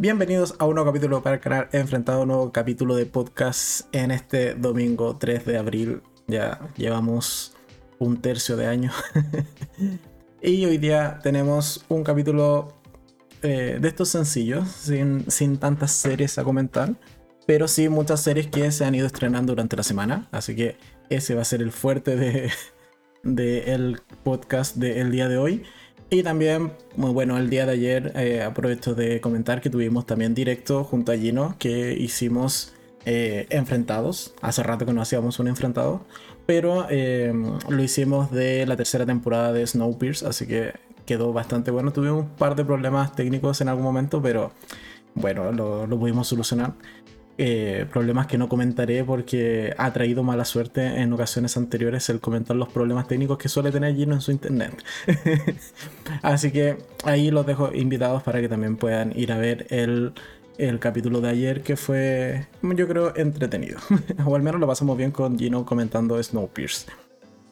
Bienvenidos a un nuevo capítulo para canal Enfrentado, un nuevo capítulo de podcast en este domingo 3 de abril. Ya llevamos un tercio de año. y hoy día tenemos un capítulo eh, de estos sencillos, sin, sin tantas series a comentar, pero sí muchas series que se han ido estrenando durante la semana. Así que ese va a ser el fuerte de, de el podcast del día de hoy. Y también, muy bueno, el día de ayer eh, aprovecho de comentar que tuvimos también directo junto a Gino que hicimos eh, enfrentados. Hace rato que no hacíamos un enfrentado, pero eh, lo hicimos de la tercera temporada de Snowpiercer, así que quedó bastante bueno. Tuvimos un par de problemas técnicos en algún momento, pero bueno, lo, lo pudimos solucionar. Eh, problemas que no comentaré porque ha traído mala suerte en ocasiones anteriores el comentar los problemas técnicos que suele tener Gino en su internet. Así que ahí los dejo invitados para que también puedan ir a ver el, el capítulo de ayer que fue, yo creo, entretenido. o al menos lo pasamos bien con Gino comentando Snowpiercer.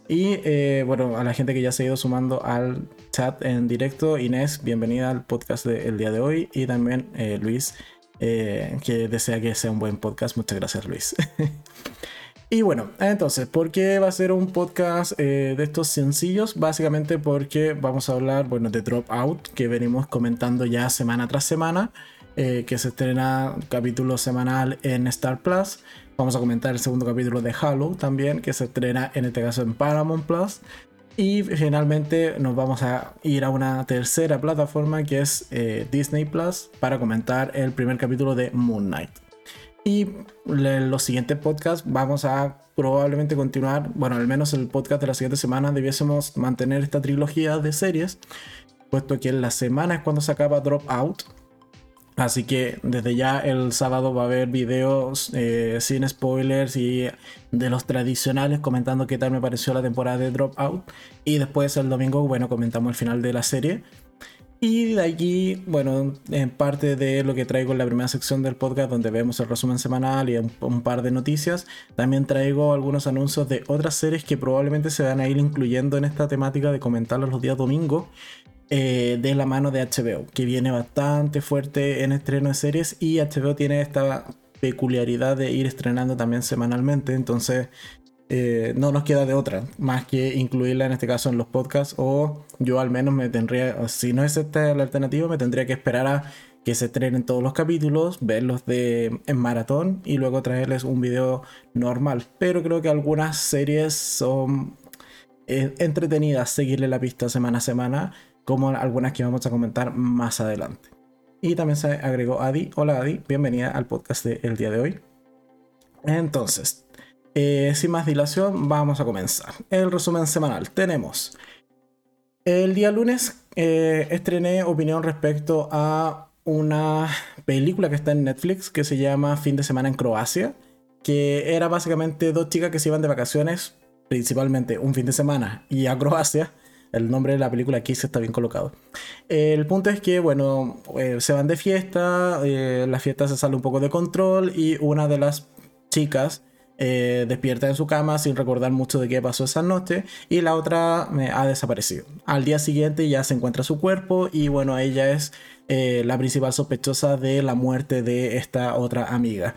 Y eh, bueno, a la gente que ya se ha ido sumando al chat en directo, Inés, bienvenida al podcast del día de hoy. Y también eh, Luis, eh, que desea que sea un buen podcast. Muchas gracias, Luis. y bueno, entonces, ¿por qué va a ser un podcast eh, de estos sencillos? Básicamente porque vamos a hablar, bueno, de Dropout, que venimos comentando ya semana tras semana, eh, que se estrena capítulo semanal en Star Plus. Vamos a comentar el segundo capítulo de Halo también, que se estrena en este caso en Paramount Plus. Y finalmente nos vamos a ir a una tercera plataforma que es eh, Disney Plus para comentar el primer capítulo de Moon Knight. Y en los siguientes podcasts vamos a probablemente continuar, bueno, al menos el podcast de la siguiente semana debiésemos mantener esta trilogía de series, puesto que en la semana es cuando se acaba Dropout, Así que desde ya el sábado va a haber videos eh, sin spoilers y de los tradicionales comentando qué tal me pareció la temporada de Dropout. Y después el domingo, bueno, comentamos el final de la serie. Y de allí, bueno, en parte de lo que traigo en la primera sección del podcast, donde vemos el resumen semanal y un, un, par de noticias, también traigo algunos anuncios de otras series que probablemente se van a ir incluyendo en esta temática de comentarlos los días domingos. Eh, de la mano de HBO, que viene bastante fuerte en estreno de series y HBO tiene esta peculiaridad de ir estrenando también semanalmente, entonces eh, no nos queda de otra más que incluirla en este caso en los podcasts o yo al menos me tendría, si no es esta la alternativa, me tendría que esperar a que se estrenen todos los capítulos, verlos de, en maratón y luego traerles un video normal. Pero creo que algunas series son eh, entretenidas seguirle la pista semana a semana como algunas que vamos a comentar más adelante. Y también se agregó Adi. Hola Adi, bienvenida al podcast del día de hoy. Entonces, eh, sin más dilación, vamos a comenzar. El resumen semanal. Tenemos el día lunes eh, estrené opinión respecto a una película que está en Netflix que se llama Fin de semana en Croacia, que era básicamente dos chicas que se iban de vacaciones, principalmente un fin de semana y a Croacia el nombre de la película se está bien colocado. El punto es que, bueno, eh, se van de fiesta, eh, la fiesta se sale un poco de control y una de las chicas eh, despierta en su cama sin recordar mucho de qué pasó esa noche y la otra ha desaparecido. Al día siguiente ya se encuentra su cuerpo y bueno, ella es la principal sospechosa de la muerte de esta otra amiga.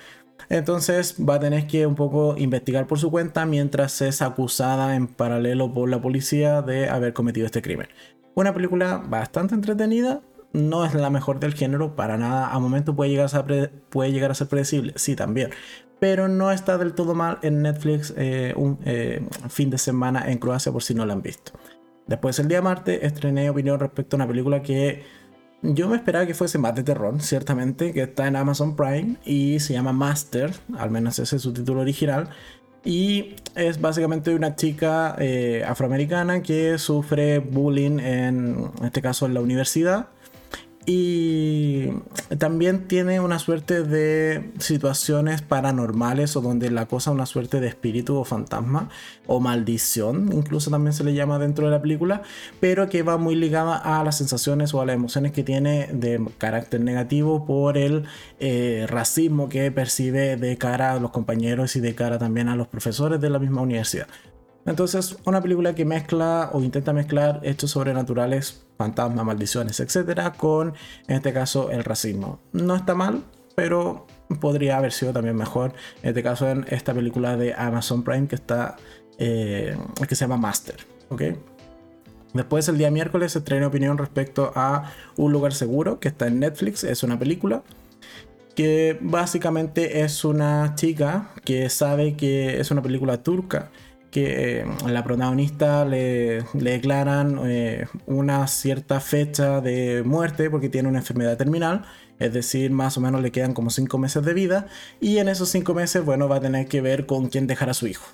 Entonces va a tener que un poco investigar por su cuenta mientras es acusada en paralelo por la policía de haber cometido este crimen. Una película bastante entretenida, no es la mejor del género, para nada. A momento puede llegar a ser, predecible, sí, también. Pero no está del todo mal en Netflix eh, un eh, fin de semana en Croacia por si no la han visto. Después el día martes estrené opinión respecto a una película que yo me esperaba que fuese más de terror, ciertamente, que está en Amazon Prime y se llama Master, al menos ese es su título original. Y es básicamente una chica eh, afroamericana que sufre bullying, en este caso en la universidad y también tiene una suerte de situaciones paranormales o donde la cosa una suerte de espíritu o fantasma o maldición, incluso también se le llama dentro de la película, pero que va muy ligada a las sensaciones o a las emociones que tiene de carácter negativo por el eh, racismo que percibe de cara a los compañeros y de cara también a los profesores de la misma universidad. Entonces, una película que mezcla o intenta mezclar hechos sobrenaturales, fantasmas, maldiciones, etcétera, con, en este caso, el racismo. No está mal, pero podría haber sido también mejor. En este caso, en esta película de Amazon Prime que está, eh, que se llama Master, ¿ok? Después, el día miércoles, se trae opinión respecto a Un lugar seguro, que está en Netflix, es una película que básicamente es una chica que sabe que es una película turca que eh, la protagonista le, declaran eh, una cierta fecha de muerte porque tiene una enfermedad terminal, es decir, más o menos le quedan como 5 meses de vida y en esos 5 meses, bueno, va a tener que ver con quién dejar a su hijo.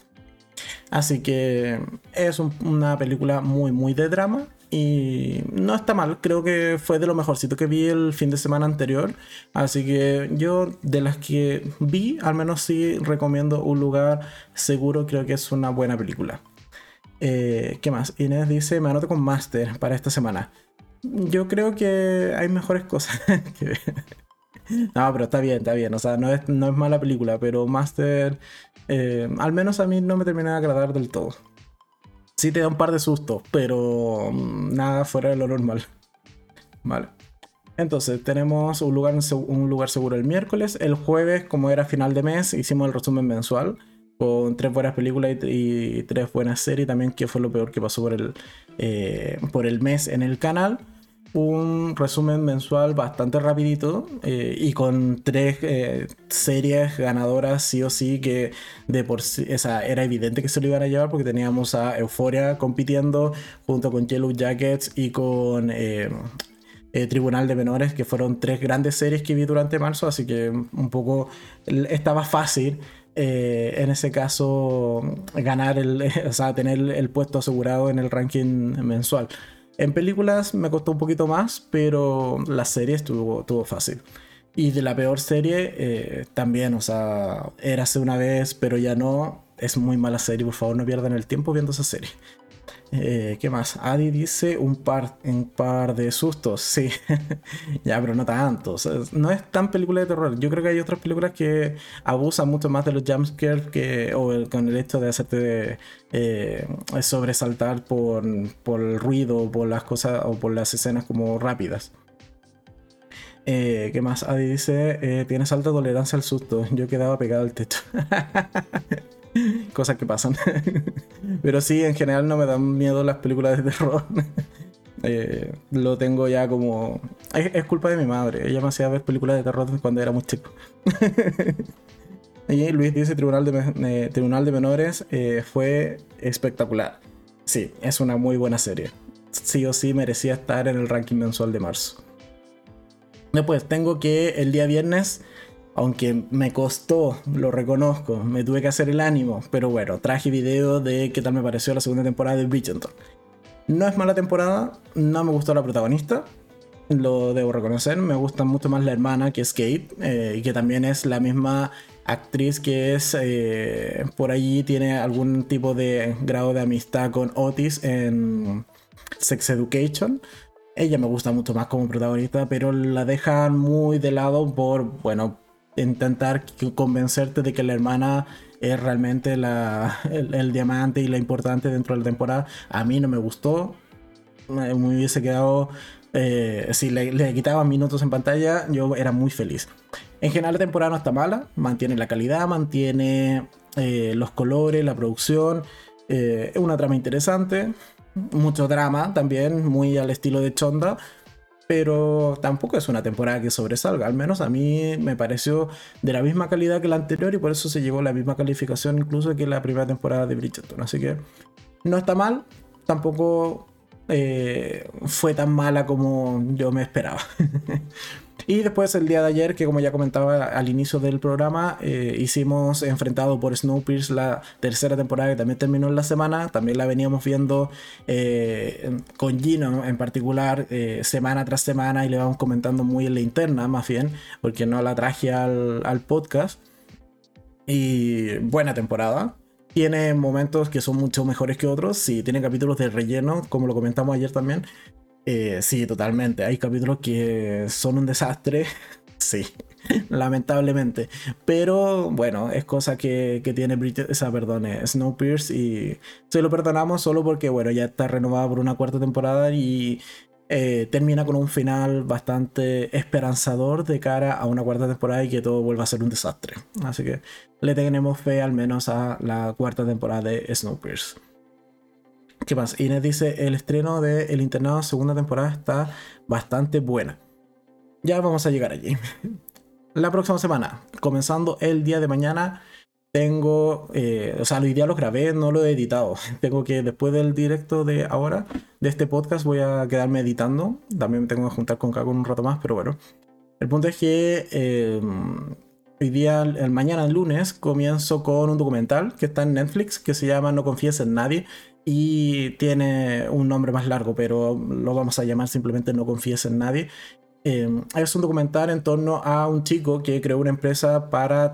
Así que es una película muy, muy de drama y no está mal, creo que fue de lo mejorcito que vi el fin de semana anterior. Así que yo de las que vi, al menos sí recomiendo un lugar seguro, creo que es una buena película. Eh, ¿Qué más? Inés dice, me anoto con Master para esta semana. Yo creo que hay mejores cosas que No, pero está bien, está bien. O sea, no es, no es mala película, pero Master, eh, al menos a mí no me termina de agradar del todo sí te da un par de sustos, pero mm, nada fuera de lo normal. Vale. Entonces, tenemos un lugar, un lugar seguro el miércoles. El jueves, como era final de mes, hicimos el resumen mensual con tres buenas películas y, tres buenas series. También, que fue lo peor que pasó por el, eh, por el mes en el canal un resumen mensual bastante rapidito eh, y con tres eh, series ganadoras sí o sí que de por sí, era evidente que se lo iban a llevar porque teníamos a Euphoria compitiendo junto con Yellow Jackets y con eh, Tribunal de Menores que fueron tres grandes series que vi durante marzo así que un poco estaba fácil en ese caso ganar el, o sea, tener el puesto asegurado en el ranking mensual. En películas me costó un poquito más, pero la serie estuvo, estuvo fácil. Y de la peor serie eh, también, o sea, érase una vez, pero ya no. Es muy mala serie, por favor no pierdan el tiempo viendo esa serie. Eh, ¿Qué más? Adi dice un par, un par de sustos. Sí, ya, pero no tanto. no es tan película de terror. Yo creo que hay otras películas que abusan mucho más de los jumpscares que, o con el hecho de hacerte eh, sobresaltar por, por el ruido, por las cosas o por las escenas como rápidas. Eh, ¿Qué más? Adi dice: Tienes alta tolerancia al susto. Yo quedaba pegado al techo. Cosas que pasan. Pero sí, en general no me dan miedo las películas de terror. Eh, lo tengo ya como... Es, culpa de mi madre. Ella me hacía ver películas de terror cuando era muy chico. y Luis dice Tribunal de, Tribunal de Menores eh, fue espectacular. Sí, es una muy buena serie. Sí o sí merecía estar en el ranking mensual de marzo. Después tengo que el día viernes aunque me costó, lo reconozco, me tuve que hacer el ánimo, pero bueno, traje video de qué tal me pareció la segunda temporada de Bridgerton. No es mala temporada, no me gustó la protagonista, lo debo reconocer, me gusta mucho más la hermana que es Kate, eh, y que también es la misma actriz que es eh, por allí, tiene algún tipo de grado de amistad con Otis en Sex Education. Ella me gusta mucho más como protagonista, pero la dejan muy de lado por, bueno, intentar convencerte de que la hermana es realmente el, diamante y la importante dentro de la temporada. A mí no me gustó. Me, hubiese quedado. Eh, si le, le quitaban minutos en pantalla, yo era muy feliz. En general, la temporada no está mala. Mantiene la calidad, mantiene eh, los colores, la producción. Eh, es una trama interesante. Mucho drama también, muy al estilo de Chonda pero tampoco es una temporada que sobresalga. Al menos a mí me pareció de la misma calidad que la anterior y por eso se llevó la misma calificación incluso que la primera temporada de Bridgerton. Así que no está mal, tampoco eh, fue tan mala como yo me esperaba. Y después el día de ayer, que como ya comentaba al inicio del programa, eh, hicimos enfrentado por Snowpiercer la tercera temporada que también terminó en la semana. También la veníamos viendo eh, con Gino en particular semana tras semana y le vamos comentando muy en la interna más bien, porque no la traje al podcast. Y buena temporada. Tiene momentos que son mucho mejores que otros. Sí, tiene capítulos de relleno, como lo comentamos ayer también. Eh, sí, totalmente. Hay capítulos que son un desastre. sí. lamentablemente. Pero bueno, es cosa que, tiene Bridget, esa, perdón, Snowpiercer y se lo perdonamos solo porque, bueno, ya está renovada por una cuarta temporada y eh, termina con un final bastante esperanzador de cara a una cuarta temporada y que todo vuelva a ser un desastre. Así que le tenemos fe al menos a la cuarta temporada de Snowpiercer. ¿Qué más? Inés dice, el estreno de El Internado segunda temporada está bastante buena. Ya vamos a llegar allí. La próxima semana, comenzando el día de mañana, tengo, eh, o sea, lo ideal lo grabé, no lo he editado. Tengo que, después del directo de ahora, de este podcast, voy a quedarme editando. También tengo que juntar con Caco un rato más, pero bueno. El punto es que eh, hoy día, el mañana, el lunes, comienzo con un documental que está en Netflix que se llama No confíes en nadie y tiene un nombre más largo, pero lo vamos a llamar simplemente No confíes en nadie. Eh, es un documental en torno a un chico que creó una empresa para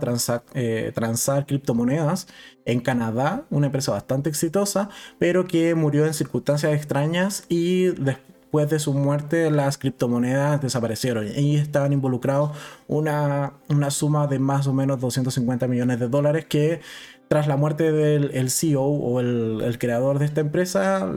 eh, transar criptomonedas en Canadá, una empresa bastante exitosa, pero que murió en circunstancias extrañas y después de su muerte las criptomonedas desaparecieron y estaban involucrados una, una suma de más o menos 250 millones de dólares que tras la muerte del CEO o el, creador de esta empresa,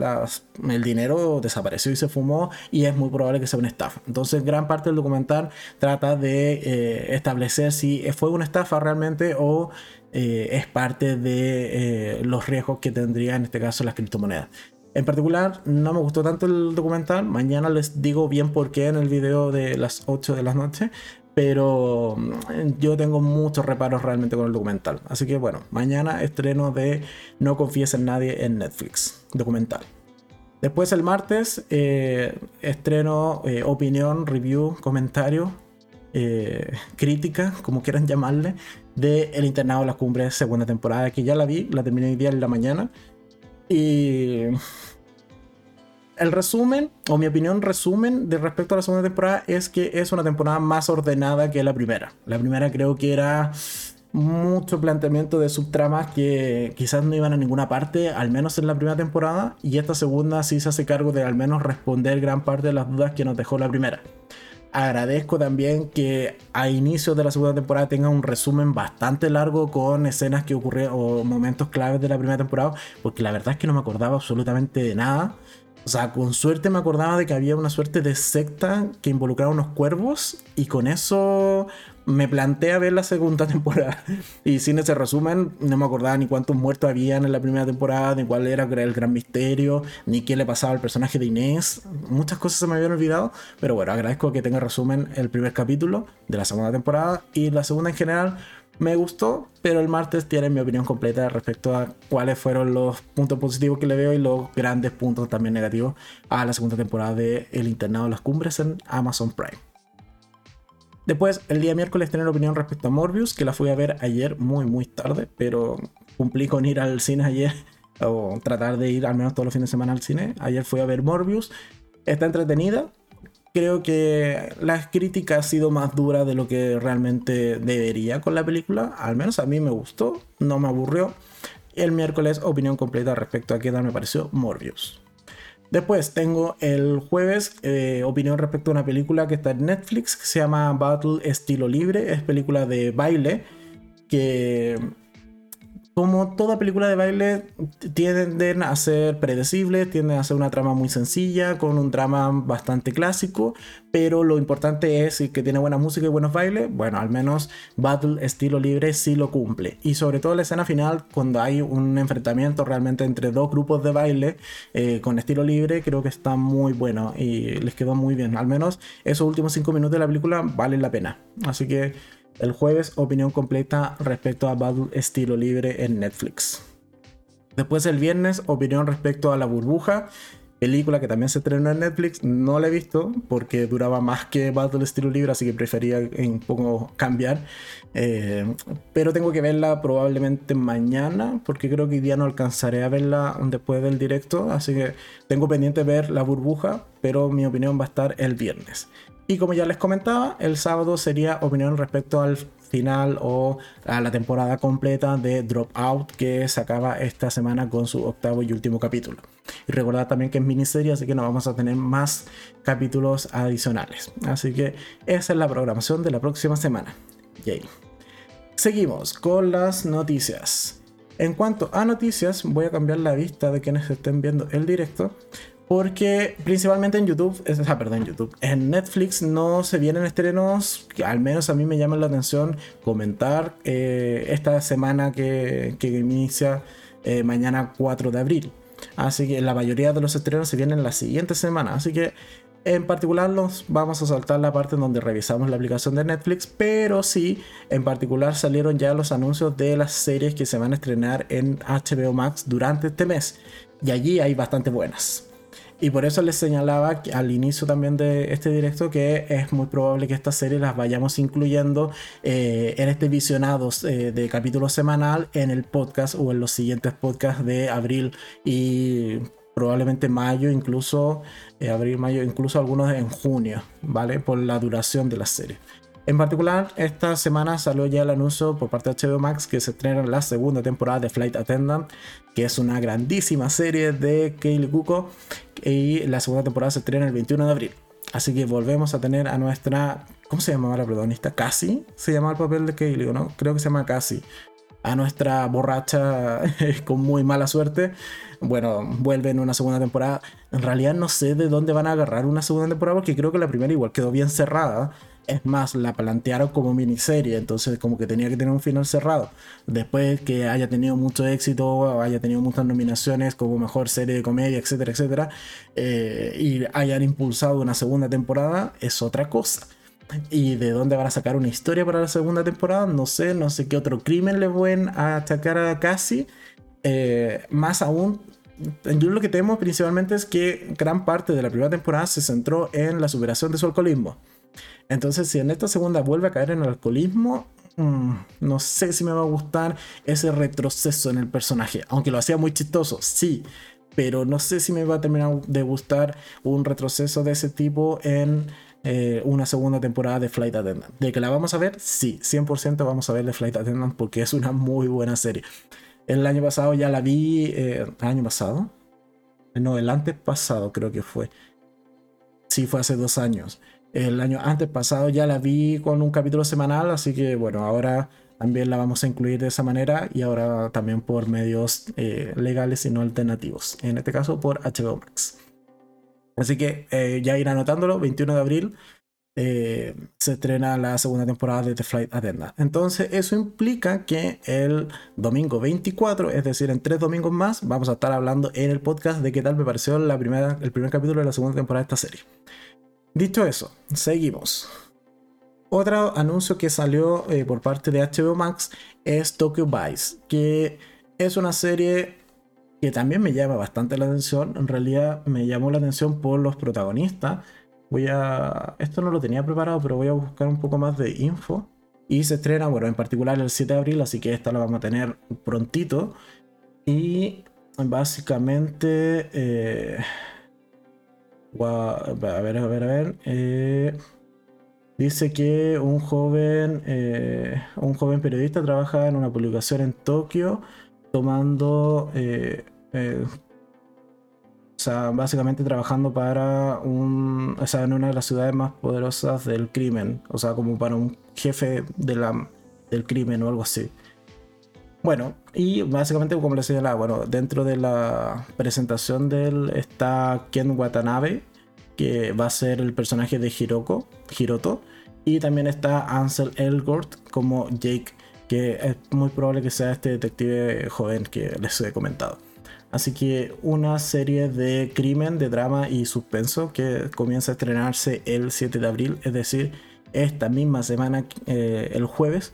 el dinero desapareció y se fumó y es muy probable que sea una estafa. Entonces gran parte del documental trata de eh, establecer si fue una estafa realmente o eh, es parte de eh, los riesgos que tendría en este caso las criptomonedas. En particular, no me gustó tanto el documental. Mañana les digo bien por qué en el video de las 8 de la noche. Pero mm, yo tengo muchos reparos realmente con el documental. Así que bueno, mañana estreno de No confíes en nadie en Netflix, documental. Después el martes eh, estreno eh, opinión, review, comentario, eh, crítica, como quieran llamarle, de El Internado de las Cumbres segunda temporada, que ya la vi, la terminé hoy día en la mañana. Y el resumen, o mi opinión resumen de respecto a la segunda temporada, es que es una temporada más ordenada que la primera. La primera creo que era mucho planteamiento de subtramas que quizás no iban a ninguna parte, al menos en la primera temporada, y esta segunda sí se hace cargo de al menos responder gran parte de las dudas que nos dejó la primera. Agradezco también que a inicios de la segunda temporada tenga un resumen bastante largo con escenas que ocurrieron o momentos claves de la primera temporada, porque la verdad es que no me acordaba absolutamente de nada. O sea, con suerte me acordaba de que había una suerte de secta que involucraba unos cuervos y con eso me planteé a ver la segunda temporada. Y sin ese resumen no me acordaba ni cuántos muertos habían en la primera temporada, ni cuál era el gran misterio, ni qué le pasaba al personaje de Inés. Muchas cosas se me habían olvidado, pero bueno, agradezco que tenga resumen el primer capítulo de la segunda temporada y la segunda en general me gustó, pero el martes tiene mi opinión completa respecto a cuáles fueron los puntos positivos que le veo y los grandes puntos también negativos a la segunda temporada de El Internado de las Cumbres en Amazon Prime. Después, el día miércoles, tener opinión respecto a Morbius, que la fui a ver ayer muy, muy tarde, pero cumplí con ir al cine ayer, o tratar de ir al menos todos los fines de semana al cine. Ayer fui a ver Morbius. Está entretenida, creo que la crítica ha sido más dura de lo que realmente debería con la película. Al menos a mí me gustó, no me aburrió. El miércoles, opinión completa respecto a qué tal me pareció Morbius. Después tengo el jueves eh, opinión respecto a una película que está en Netflix que se llama Battle Estilo Libre. Es película de baile que como toda película de baile, tienden a ser predecibles, tienden a ser una trama muy sencilla, con un drama bastante clásico, pero lo importante es que tiene buena música y buenos bailes. Bueno, al menos Battle estilo libre sí lo cumple. Y sobre todo la escena final, cuando hay un enfrentamiento realmente entre dos grupos de baile eh, con estilo libre, creo que está muy bueno y les quedó muy bien. Al menos esos últimos cinco minutos de la película valen la pena. Así que el jueves, opinión completa respecto a Battle Estilo Libre en Netflix. Después el viernes, opinión respecto a La Burbuja, película que también se estrenó en Netflix. No la he visto porque duraba más que Battle Estilo Libre, así que prefería un poco cambiar. Eh, pero tengo que verla probablemente mañana, porque creo que hoy día no alcanzaré a verla después del directo. Así que tengo pendiente ver La Burbuja, pero mi opinión va a estar el viernes. Y como ya les comentaba, el sábado sería opinión respecto al final o a la temporada completa de Dropout que se acaba esta semana con su octavo y último capítulo. Y recordad también que es miniserie, así que no vamos a tener más capítulos adicionales. Así que esa es la programación de la próxima semana. yay. Seguimos con las noticias. En cuanto a noticias, voy a cambiar la vista de quienes estén viendo el directo. Porque principalmente en YouTube, perdón, en Netflix no se vienen estrenos al menos a mí me llaman la atención comentar eh, esta semana que, que inicia eh, mañana 4 de abril. Así que la mayoría de los estrenos se vienen la siguiente semana. Así que en particular nos vamos a saltar la parte en donde revisamos la aplicación de Netflix, pero sí, en particular salieron ya los anuncios de las series que se van a estrenar en HBO Max durante este mes. Y allí hay bastante buenas. Y por eso les señalaba al inicio también de este directo que es muy probable que estas series las vayamos incluyendo eh, en este visionados eh, de capítulo semanal en el podcast o en los siguientes podcasts de abril y probablemente mayo, incluso eh, abril, mayo, incluso algunos en junio, ¿vale? Por la duración de la serie. En particular, esta semana salió ya el anuncio por parte de HBO Max que se estrena la segunda temporada de Flight Attendant, que es una grandísima serie de Kaylee Cuoco, y la segunda temporada se estrena el 21 de abril. Así que volvemos a tener a nuestra. ¿Cómo se llamaba la protagonista? ¿Cassie? Se llama el papel de Kaylee, ¿no? Creo que se llama Cassie. A nuestra borracha con muy mala suerte bueno, vuelve en una segunda temporada. En realidad no sé de dónde van a agarrar una segunda temporada porque creo que la primera igual quedó bien cerrada. Es más, la plantearon como miniserie, entonces como que tenía que tener un final cerrado. Después que haya tenido mucho éxito, haya tenido muchas nominaciones como mejor serie de comedia, etcétera, etcétera, eh, y hayan impulsado una segunda temporada, es otra cosa. Y de dónde van a sacar una historia para la segunda temporada, no sé, no sé qué otro crimen le pueden atacar a Cassie. Eh, más aún, yo lo que temo principalmente es que gran parte de la primera temporada se centró en la superación de su alcoholismo. Entonces, si en esta segunda vuelve a caer en el alcoholismo, mm, no sé si me va a gustar ese retroceso en el personaje. Aunque lo hacía muy chistoso, sí. Pero no sé si me va a terminar de gustar un retroceso de ese tipo en eh, una segunda temporada de Flight Attendant. ¿De que la vamos a ver? Sí, 100% vamos a ver de Flight Attendant porque es una muy buena serie. El año pasado ya la vi. Eh, ¿El año pasado? No, el antes pasado creo que fue. Sí, fue hace dos años. El año antes pasado ya la vi con un capítulo semanal, así que bueno, ahora también la vamos a incluir de esa manera y ahora también por medios eh, legales y no alternativos. En este caso por HBO Max. Así que eh, ya ir anotándolo, 21 de abril eh, se estrena la segunda temporada de The Flight Attendant. Entonces, eso implica que el domingo 24, es decir, en tres domingos más, vamos a estar hablando en el podcast de qué tal me pareció la primera, el primer capítulo de la segunda temporada de esta serie. Dicho eso, seguimos. Otro anuncio que salió eh, por parte de HBO Max es Tokyo Vice, que es una serie que también me llama bastante la atención. En realidad me llamó la atención por los protagonistas Voy a. Esto no lo tenía preparado, pero voy a buscar un poco más de info. Y se estrena, bueno, en particular el 7 de abril, así que esta la vamos a tener prontito. Y básicamente. Eh, a ver, a ver, a ver. Eh, dice que un joven, eh, un joven periodista trabaja en una publicación en Tokio tomando o sea, básicamente trabajando para un, o sea, en una de las ciudades más poderosas del crimen, o sea, como para un jefe de la, del crimen o algo así. Bueno, y básicamente como les señalaba, bueno, dentro de la presentación de él está Ken Watanabe, que va a ser el personaje de Hiroko, Hiroto, y también está Ansel Elgort como Jake, que es muy probable que sea este detective joven que les he comentado. Así que una serie de crimen, de drama y suspenso que comienza a estrenarse el 7 de abril, es decir, esta misma semana, eh, el jueves.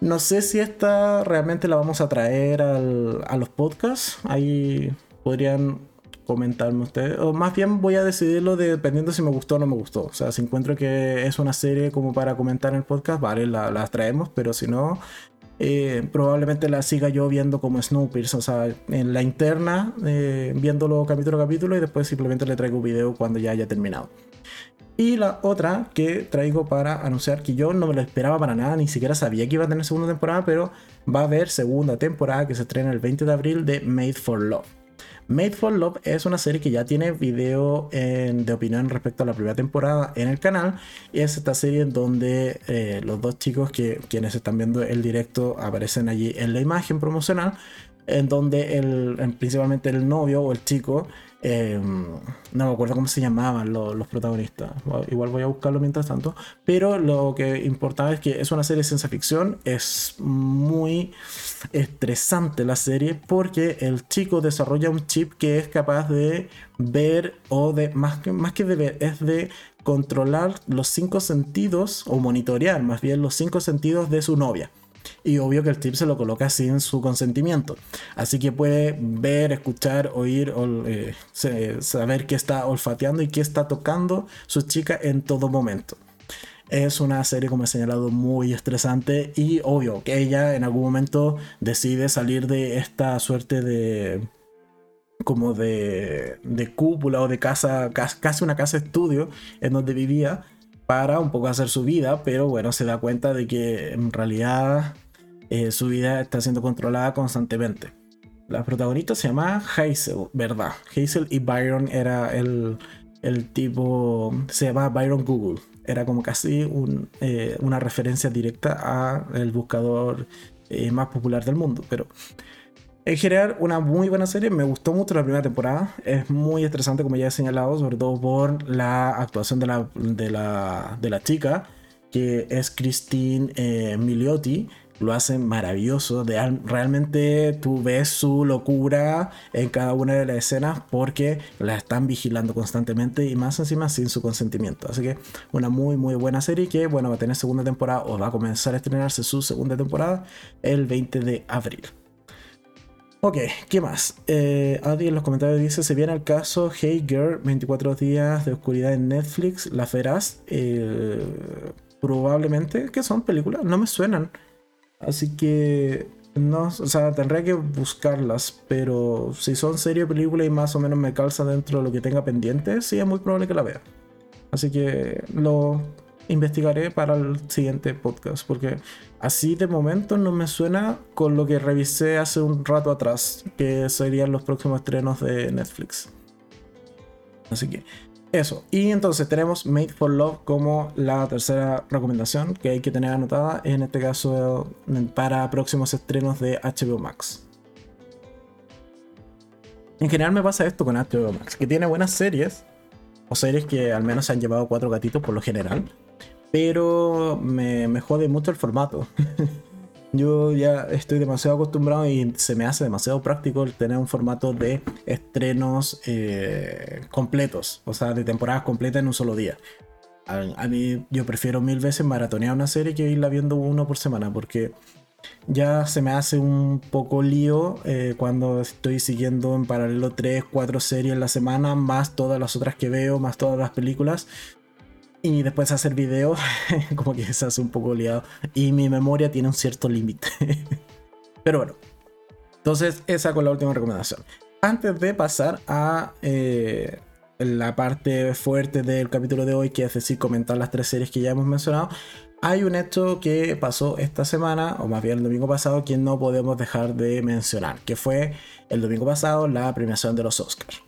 No sé si esta realmente la vamos a traer a los podcasts. Ahí podrían comentarme ustedes. O más bien voy a decidirlo dependiendo si me gustó o no me gustó. O sea, si encuentro que es una serie como para comentar en el podcast, vale, la, la traemos. Pero si no, eh, probablemente la siga yo viendo como Snowpiercer, o sea, en la interna, eh, viéndolo capítulo a capítulo y después simplemente le traigo un video cuando ya haya terminado. Y la otra que traigo para anunciar que yo no me lo esperaba para nada, ni siquiera sabía que iba a tener segunda temporada, pero va a haber segunda temporada que se estrena el 20 de abril de Made for Love. Made for Love es una serie que ya tiene video de opinión respecto a la primera temporada en el canal. Y es esta serie en donde eh, los dos chicos que quienes están viendo el directo aparecen allí en la imagen promocional. En donde el, principalmente el novio o el chico Em, no me acuerdo cómo se llamaban los, protagonistas. Igual voy a buscarlo mientras tanto. Pero lo que importaba es que es una serie de ciencia ficción. Es muy estresante la serie porque el chico desarrolla un chip que es capaz de ver o de, más que, más que de ver, es de controlar los cinco sentidos o monitorear más bien los cinco sentidos de su novia y obvio que el tip se lo coloca sin su consentimiento. Así que puede ver, escuchar, oír, eh, saber qué está olfateando y qué está tocando su chica en todo momento. Es una serie, como he señalado, muy estresante y obvio que ella en algún momento decide salir de esta suerte de como de, de cúpula o de casa, casi una casa estudio en donde vivía para un poco hacer su vida, pero bueno, se da cuenta de que en realidad eh, su vida está siendo controlada constantemente. La protagonista se llama Hazel, ¿verdad? Hazel y Byron era el, el tipo, se llama Byron Google. Era como casi eh, una referencia directa a el buscador eh, más popular del mundo, pero en general, una muy buena serie. Me gustó mucho la primera temporada. Es muy estresante, como ya he señalado, sobre todo por la actuación de la, de la, de la chica, que es Christine eh, Miliotti. Lo hace maravilloso. De, realmente tú ves su locura en cada una de las escenas porque la están vigilando constantemente y más encima sin su consentimiento. Así que una muy muy buena serie que bueno va a tener segunda temporada o va a comenzar a estrenarse su segunda temporada el 20 de abril. Ok, ¿qué más? Eh, Adi en los comentarios dice: Se viene el caso Hey Girl, 24 días de oscuridad en Netflix, ¿la verás? Eh, probablemente, que son películas, no me suenan. Así que, no, o sea, tendré que buscarlas, pero si son serie película y más o menos me calza dentro de lo que tenga pendiente, sí es muy probable que la vea. Así que lo investigaré para el siguiente podcast, porque así de momento no me suena con lo que revisé hace un rato atrás, que serían los próximos estrenos de Netflix. Así que eso. Y entonces tenemos Made for Love como la tercera recomendación que hay que tener anotada, en este caso para próximos estrenos de HBO Max. En general me pasa esto con HBO Max, que tiene buenas series, o series que al menos se han llevado cuatro gatitos por lo general, pero me, me jode mucho el formato. Yo ya estoy demasiado acostumbrado y se me hace demasiado práctico el tener un formato de estrenos eh, completos, o sea, de temporadas completas en un solo día. A, mí yo prefiero mil veces maratonear una serie que irla viendo uno por semana porque ya se me hace un poco lío eh, cuando estoy siguiendo en paralelo 3, 4 series en la semana, más todas las otras que veo, más todas las películas y después hacer video, como que se hace un poco liado. Y mi memoria tiene un cierto límite. Pero bueno, entonces esa con la última recomendación. Antes de pasar a eh, la parte fuerte del capítulo de hoy, que es decir, comentar las tres series que ya hemos mencionado, hay un hecho que pasó esta semana, o más bien el domingo pasado, que no podemos dejar de mencionar, que fue el domingo pasado la premiación de los Oscars.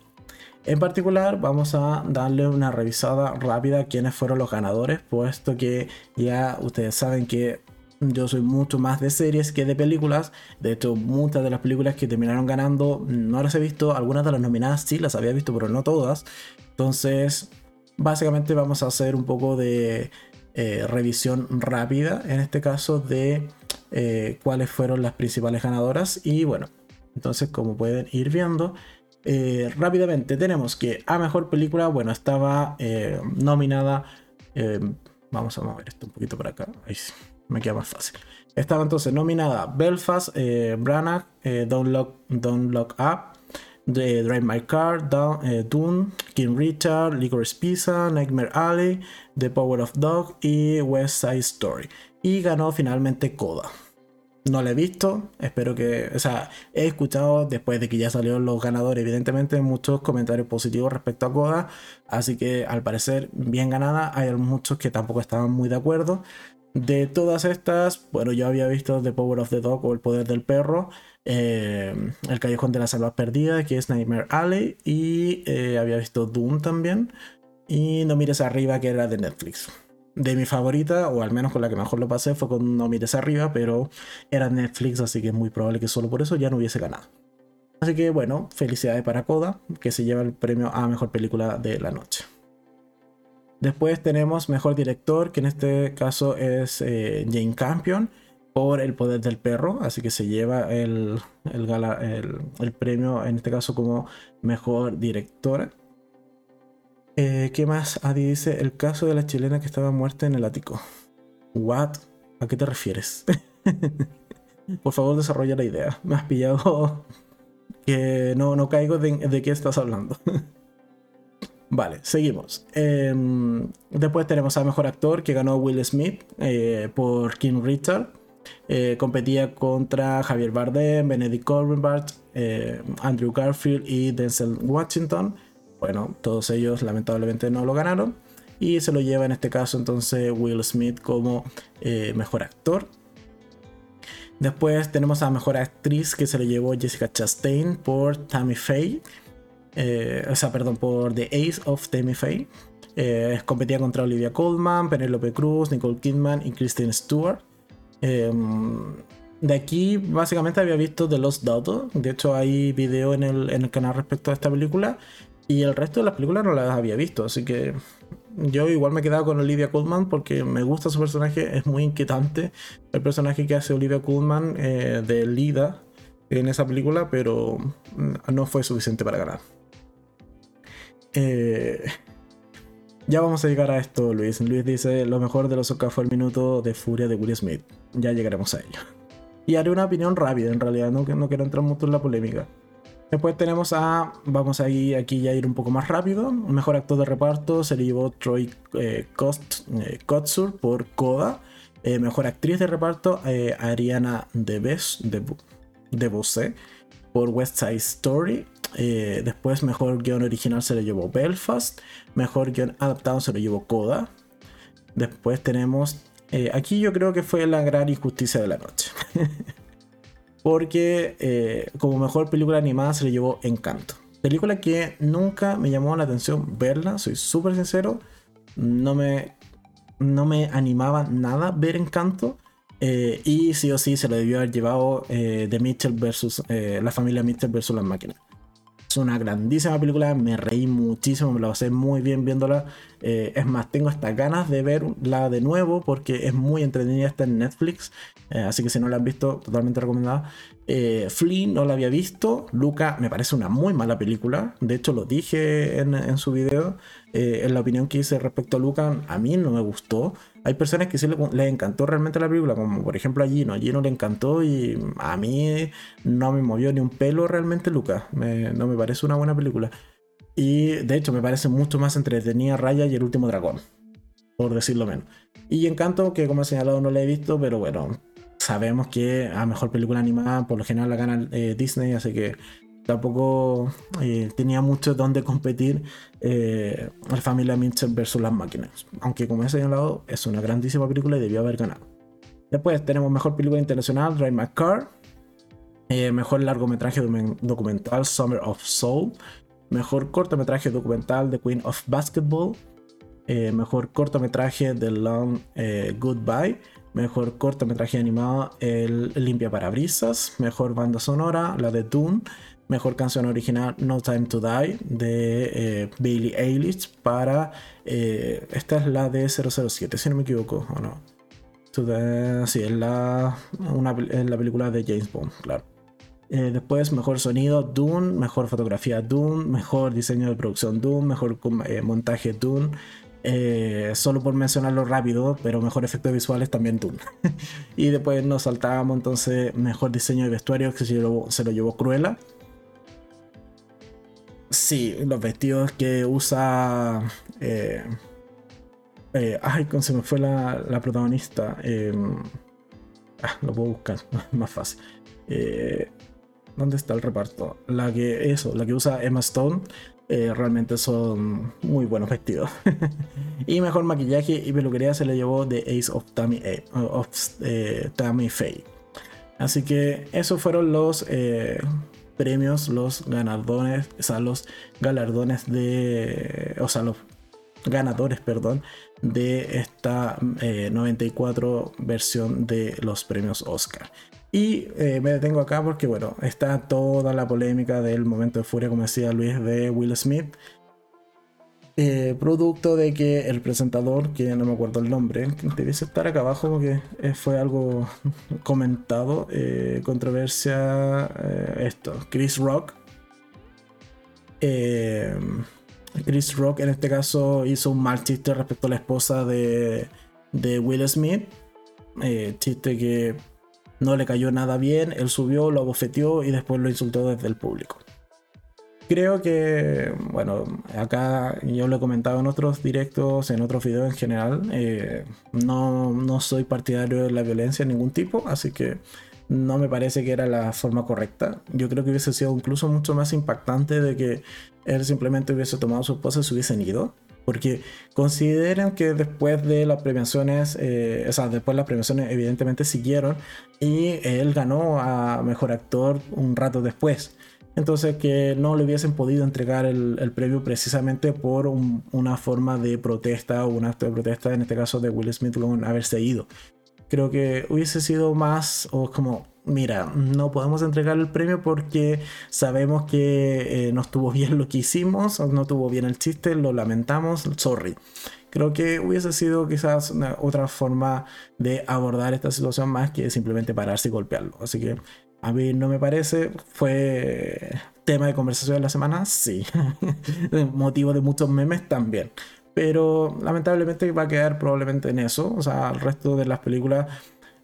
En particular vamos a darle una revisada rápida a quiénes fueron los ganadores, puesto que ya ustedes saben que yo soy mucho más de series que de películas. De hecho, muchas de las películas que terminaron ganando no las he visto. Algunas de las nominadas sí las había visto, pero no todas. Entonces, básicamente vamos a hacer un poco de eh, revisión rápida, en este caso, de eh, cuáles fueron las principales ganadoras. Y bueno, entonces como pueden ir viendo, eh, rápidamente tenemos que a mejor película, bueno, estaba eh, nominada. Eh, vamos a mover esto un poquito para acá. Ahí me queda más fácil. Estaba entonces nominada Belfast, Branagh, Don't, Lock, Don't Lock Up, Drive My Car, Dune, King Richard, Licorice Pizza, Nightmare Alley, The Power of Dog y West Side Story. Y ganó finalmente Coda. No la he visto, espero que, o sea, he escuchado después de que ya salieron los ganadores, evidentemente, muchos comentarios positivos respecto a Coda, así que al parecer bien ganada, hay muchos que tampoco estaban muy de acuerdo, De todas estas, bueno, yo había visto The Power of the Dog o El Poder del Perro, eh, El Callejón de las Almas Perdidas, que es Nightmare Alley, y eh, había visto Doom también, y No Mires Arriba, que era de Netflix. De mi favorita, o al menos con la que mejor lo pasé, fue con No Mires Arriba, pero era Netflix, así que es muy probable que solo por eso ya no hubiese ganado. Así que bueno, felicidades para Coda, que se lleva el premio a Mejor Película de la Noche. Después tenemos Mejor Director, que en este caso es eh, Jane Campion por El Poder del Perro, así que se lleva el, el, premio en este caso como Mejor Directora. Eh, ¿Qué más? Adi dice, el caso de la chilena que estaba muerta en el ático. ¿What? ¿A qué te refieres? Por favor, desarrolla la idea. Me has pillado que no, no caigo de, de qué estás hablando. Vale, seguimos. Em, después tenemos a Mejor Actor que ganó Will Smith eh, por King Richard. Eh, competía contra Javier Bardem, Benedict Cumberbatch, Andrew Garfield y Denzel Washington. Bueno, todos ellos lamentablemente no lo ganaron. Y se lo lleva en este caso entonces Will Smith como mejor actor. Después tenemos a mejor actriz que se le llevó Jessica Chastain por Tammy Faye. Eh, o sea, perdón, por The Ace of Tammy Faye. Eh, competía contra Olivia Colman, Penelope Cruz, Nicole Kidman y Kristen Stewart. Em, de aquí básicamente había visto The Lost Daughter. De hecho hay video en el, en el canal respecto a esta película. Y el resto de las películas no las había visto. Así que yo igual me he quedado con Olivia Colman porque me gusta su personaje. Es muy inquietante el personaje que hace Olivia Colman eh, de Lida en esa película. Pero no fue suficiente para ganar. Eh, ya vamos a llegar a esto, Luis. Luis dice, lo mejor de los Oscar fue el minuto de furia de Will Smith. Ya llegaremos a ello. Y haré una opinión rápida, en realidad, no quiero entrar mucho en la polémica. Después tenemos a, vamos a ir aquí ya ir un poco más rápido. Mejor actor de reparto se le llevó Troy eh, eh Kotsur por Coda. Eh, mejor actriz de reparto Ariana DeBose de, de por West Side Story. Eh, después, mejor guion original se lo llevó Belfast. Mejor guion adaptado se lo llevó Coda. Después tenemos. Eh, aquí yo creo que fue la gran injusticia de la noche. Porque eh, como mejor película animada se le llevó Encanto. Película que nunca me llamó la atención verla, soy súper sincero. No me, no me animaba nada ver Encanto. y sí o sí se lo debió haber llevado de Mitchell versus la familia Mitchell versus las máquinas. Es una grandísima película, me reí muchísimo, me la pasé muy bien viéndola. Eh, es más, tengo hasta ganas de verla de nuevo porque es muy entretenida, está en Netflix. Eh, así que si no la han visto, totalmente recomendada. Eh, Flea no la había visto. Luca me parece una muy mala película. De hecho, lo dije en, su video. en la opinión que hice respecto a Luca, a mí no me gustó. Hay personas que sí les, encantó realmente la película, como por ejemplo a Gino. A Gino le encantó y a mí no me movió ni un pelo realmente Lucas. no me parece una buena película. Y de hecho me parece mucho más entretenida Raya y el último dragón, por decirlo menos. Y Encanto, que como he señalado no la he visto, pero bueno, sabemos que a mejor película animada por lo general la gana eh, Disney, así que tampoco eh, tenía mucho donde competir eh, la familia Mitchell versus las máquinas. Aunque como he señalado, es una grandísima película y debió haber ganado. Después tenemos mejor película internacional, My Car. Eh, mejor largometraje documental, Summer of Soul. Mejor cortometraje documental, The Queen of Basketball. mejor cortometraje, The Long Goodbye. Mejor cortometraje animado, El Limpia Parabrisas. Mejor banda sonora, la de Dune. Mejor canción original No Time to Die de eh, Bailey Eilish para... Eh, esta es la de 007, si no me equivoco, ¿o no? sí, es la, una, la película de James Bond, claro. Eh, después, mejor sonido, Dune. Mejor fotografía, Dune. Mejor diseño de producción, Dune. Mejor montaje, Dune. solo por mencionarlo rápido, pero mejor efectos visuales también Dune. y después nos saltábamos entonces mejor diseño de vestuario que se se lo llevó Cruella. Sí, los vestidos que usa. Eh, eh, ay, ¿cómo se me fue la, protagonista? Em, ah, lo puedo buscar, más fácil. Eh, ¿Dónde está el reparto? La que, eso, la que usa Emma Stone eh, realmente son muy buenos vestidos. y mejor maquillaje y peluquería se le llevó The Ace of Tammy, of, Tammy Faye. Así que esos fueron los premios, los ganadores, o sea, los galardones de, o sea, los ganadores, perdón, de esta 94 eh, versión de los premios Oscar. Y eh, me detengo acá porque, bueno, está toda la polémica del momento de furia, como decía Luis, de Will Smith. Eh, producto de que el presentador, que no me acuerdo el nombre, debiese estar acá abajo porque eh, fue algo comentado, eh, controversia, esto, Chris Rock. Chris Rock en este caso hizo un mal chiste respecto a la esposa de, de Will Smith. chiste que no le cayó nada bien, él subió, lo abofeteó y después lo insultó desde el público. Creo que, bueno, acá yo lo he comentado en otros directos, en otros videos en general, eh, no, no soy partidario de la violencia de ningún tipo, así que no me parece que era la forma correcta. Yo creo que hubiese sido incluso mucho más impactante de que él simplemente hubiese tomado su esposa y se hubiesen ido. Porque consideren que después de las premiaciones, eh, o sea, después las premiaciones evidentemente siguieron y él ganó a Mejor Actor un rato después. Entonces que no le hubiesen podido entregar el, premio precisamente por una forma de protesta o un acto de protesta, en este caso de Will Smith con haberse ido. Creo que hubiese sido más o como, mira, no podemos entregar el premio porque sabemos que eh, no estuvo bien lo que hicimos, no estuvo bien el chiste, lo lamentamos, sorry. Creo que hubiese sido quizás otra forma de abordar esta situación más que simplemente pararse y golpearlo. Así que a mí no me parece. Fue tema de conversación de la semana, sí. Motivo de muchos memes también. Pero lamentablemente va a quedar probablemente en eso. O sea, el resto de las películas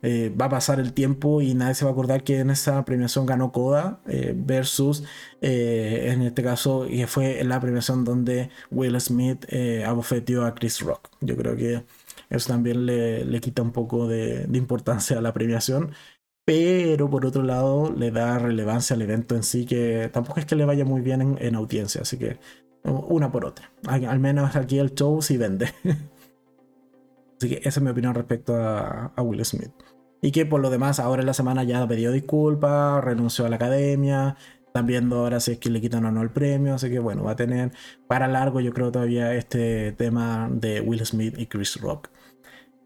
eh, va a pasar el tiempo y nadie se va a acordar que en esa premiación ganó Coda eh, versus, eh, en este caso, y fue la premiación donde Will Smith abofeteó a Chris Rock. Yo creo que eso también le, quita un poco de importancia a la premiación pero por otro lado le da relevancia al evento en sí, que tampoco es que le vaya muy bien en, audiencia, así que una por otra. Al menos aquí el show sí vende. así que esa es mi opinión respecto a, Will Smith. Y que por lo demás ahora en la semana ya pidió disculpas, renunció a la academia, están viendo ahora si es que le quitan o no el premio, así que bueno, va a tener para largo yo creo todavía este tema de Will Smith y Chris Rock.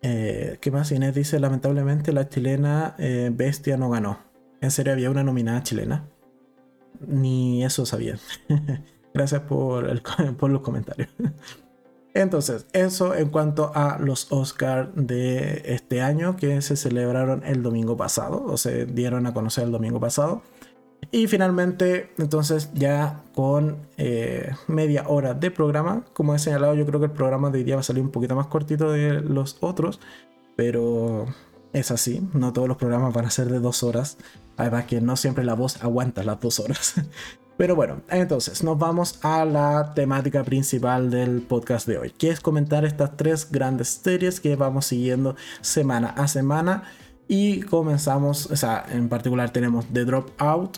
Eh, ¿Qué más? Inés dice, lamentablemente la chilena eh, Bestia no ganó. ¿En serio había una nominada chilena? Ni eso sabía. Gracias por, el, por los comentarios. Entonces, eso en cuanto a los Oscars de este año que se celebraron el domingo pasado, o se dieron a conocer el domingo pasado. Y finalmente, entonces ya con eh, media hora de programa, como he señalado, yo creo que el programa de hoy día va a salir un poquito más cortito de los otros, pero es así, no todos los programas van a ser de dos horas, además que no siempre la voz aguanta las dos horas. Pero bueno, entonces nos vamos a la temática principal del podcast de hoy, que es comentar estas tres grandes series que vamos siguiendo semana a semana. Y comenzamos, o sea, en particular tenemos The Dropout,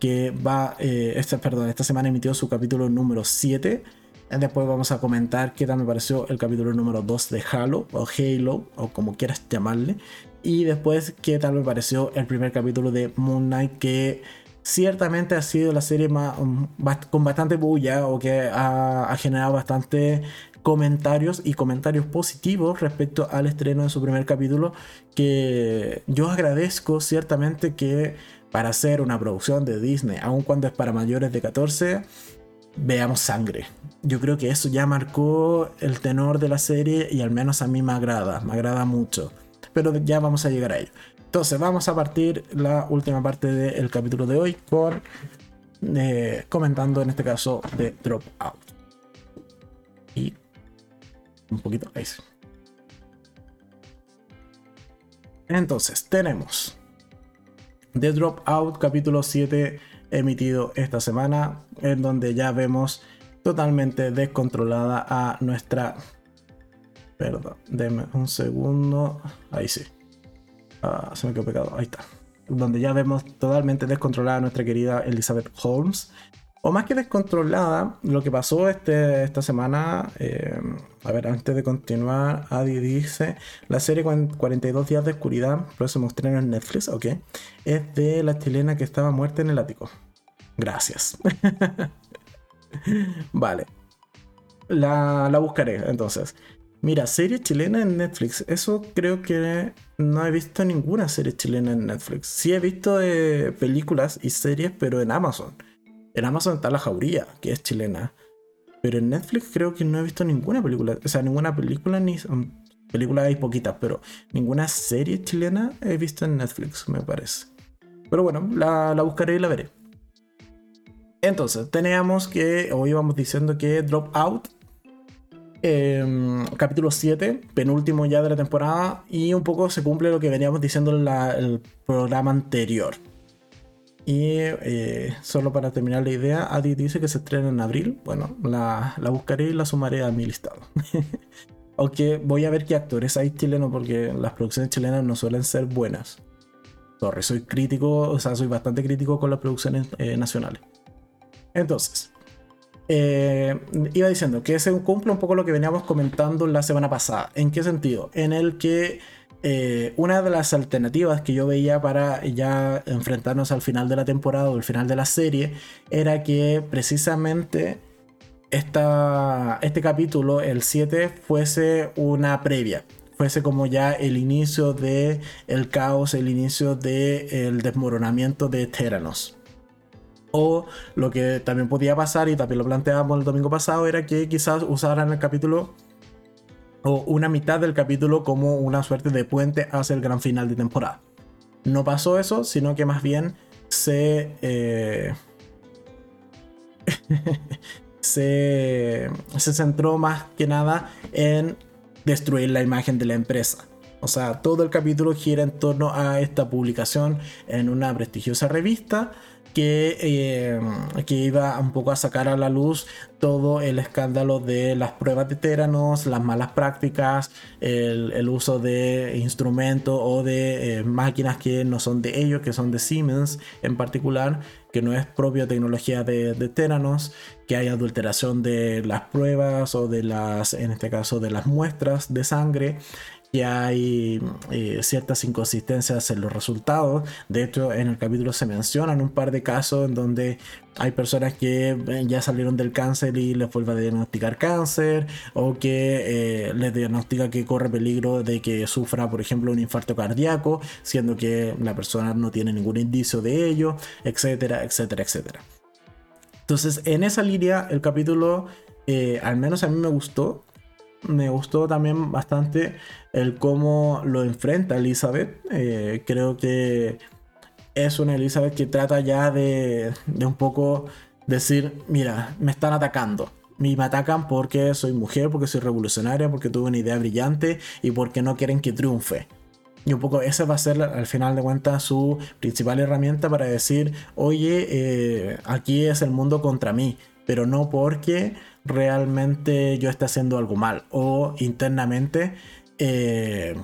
que va, eh, esta, perdón, esta semana emitió su capítulo número 7. Después vamos a comentar qué tal me pareció el capítulo número 2 de Halo, o Halo, o como quieras llamarle. Y después qué tal me pareció el primer capítulo de Moon Knight, que ciertamente ha sido la serie más, um, con bastante bulla, o que ha, ha generado bastante comentarios y comentarios positivos respecto al estreno de su primer capítulo que yo agradezco ciertamente que para hacer una producción de Disney, aun cuando es para mayores de 14, veamos sangre. Yo creo que eso ya marcó el tenor de la serie y al menos a mí me agrada, me agrada mucho. Pero ya vamos a llegar a ello. Entonces vamos a partir la última parte del capítulo de hoy con eh, comentando en este caso de Dropout. Y un poquito ahí. Entonces tenemos The Dropout capítulo 7 emitido esta semana, en donde ya vemos totalmente descontrolada a nuestra... Perdón, denme un segundo. Ahí sí. Ah, se me quedó pegado. Ahí está. Donde ya vemos totalmente descontrolada a nuestra querida Elizabeth Holmes, o más que descontrolada, lo que pasó este, esta semana, eh, a ver, antes de continuar, Adi dice, la serie 42 días de oscuridad, próximo estreno en Netflix, ok, es de la chilena que estaba muerta en el ático. Gracias. vale. La, la buscaré entonces. Mira, serie chilena en Netflix. Eso creo que no he visto ninguna serie chilena en Netflix. Sí he visto eh, películas y series, pero en Amazon. En Amazon está La Jauría, que es chilena. Pero en Netflix creo que no he visto ninguna película. O sea, ninguna película ni... Películas hay poquitas, pero ninguna serie chilena he visto en Netflix, me parece. Pero bueno, la, buscaré y la veré. Entonces, teníamos que, hoy íbamos diciendo que Drop Out, em, capítulo 7, penúltimo ya de la temporada, y un poco se cumple lo que veníamos diciendo en el programa anterior. Y eh, solo para terminar la idea, Adi dice que se estrena en abril. Bueno, la, buscaré y la sumaré a mi listado. Aunque voy a ver qué actores hay chilenos porque las producciones chilenas no suelen ser buenas. Sorry, soy crítico, o sea, soy bastante crítico con las producciones eh, nacionales. Entonces, eh, iba diciendo que se cumple un poco lo que veníamos comentando la semana pasada. ¿En qué sentido? En el que eh, una de las alternativas que yo veía para ya enfrentarnos al final de la temporada o al final de la serie era que precisamente esta, este capítulo, el 7, fuese una previa. Fuese como ya el inicio del el caos, el inicio del desmoronamiento de Teranos. O lo que también podía pasar, y también lo planteábamos el domingo pasado, era que quizás usaran el capítulo o una mitad del capítulo como una suerte de puente hacia el gran final de temporada. No pasó eso, sino que más bien se, eh, se, se centró más que nada en destruir la imagen de la empresa. O sea, todo el capítulo gira en torno a esta publicación en una prestigiosa revista que, eh, que, iba un poco a sacar a la luz todo el escándalo de las pruebas de Teranos, las malas prácticas, el, uso de instrumentos o de eh, máquinas que no son de ellos, que son de Siemens en particular, que no es propia tecnología de, de Teranos, que hay adulteración de las pruebas o de las, en este caso, de las muestras de sangre que hay eh, ciertas inconsistencias en los resultados. De hecho, en el capítulo se mencionan un par de casos en donde hay personas que eh, ya salieron del cáncer y les vuelve a diagnosticar cáncer o que eh, les diagnostica que corre peligro de que sufra, por ejemplo, un infarto cardíaco, siendo que la persona no tiene ningún indicio de ello, etcétera, etcétera, etcétera. Entonces, en esa línea, el capítulo, al menos a mí me gustó, me gustó también bastante el cómo lo enfrenta Elizabeth. Eh, creo que es una Elizabeth que trata ya de, un poco decir, mira, me están atacando. Me atacan porque soy mujer, porque soy revolucionaria, porque tuve una idea brillante y porque no quieren que triunfe. Y un poco esa va a ser al final de cuentas su principal herramienta para decir, oye, eh, aquí es el mundo contra mí, pero no porque realmente yo esté haciendo algo mal o internamente eh,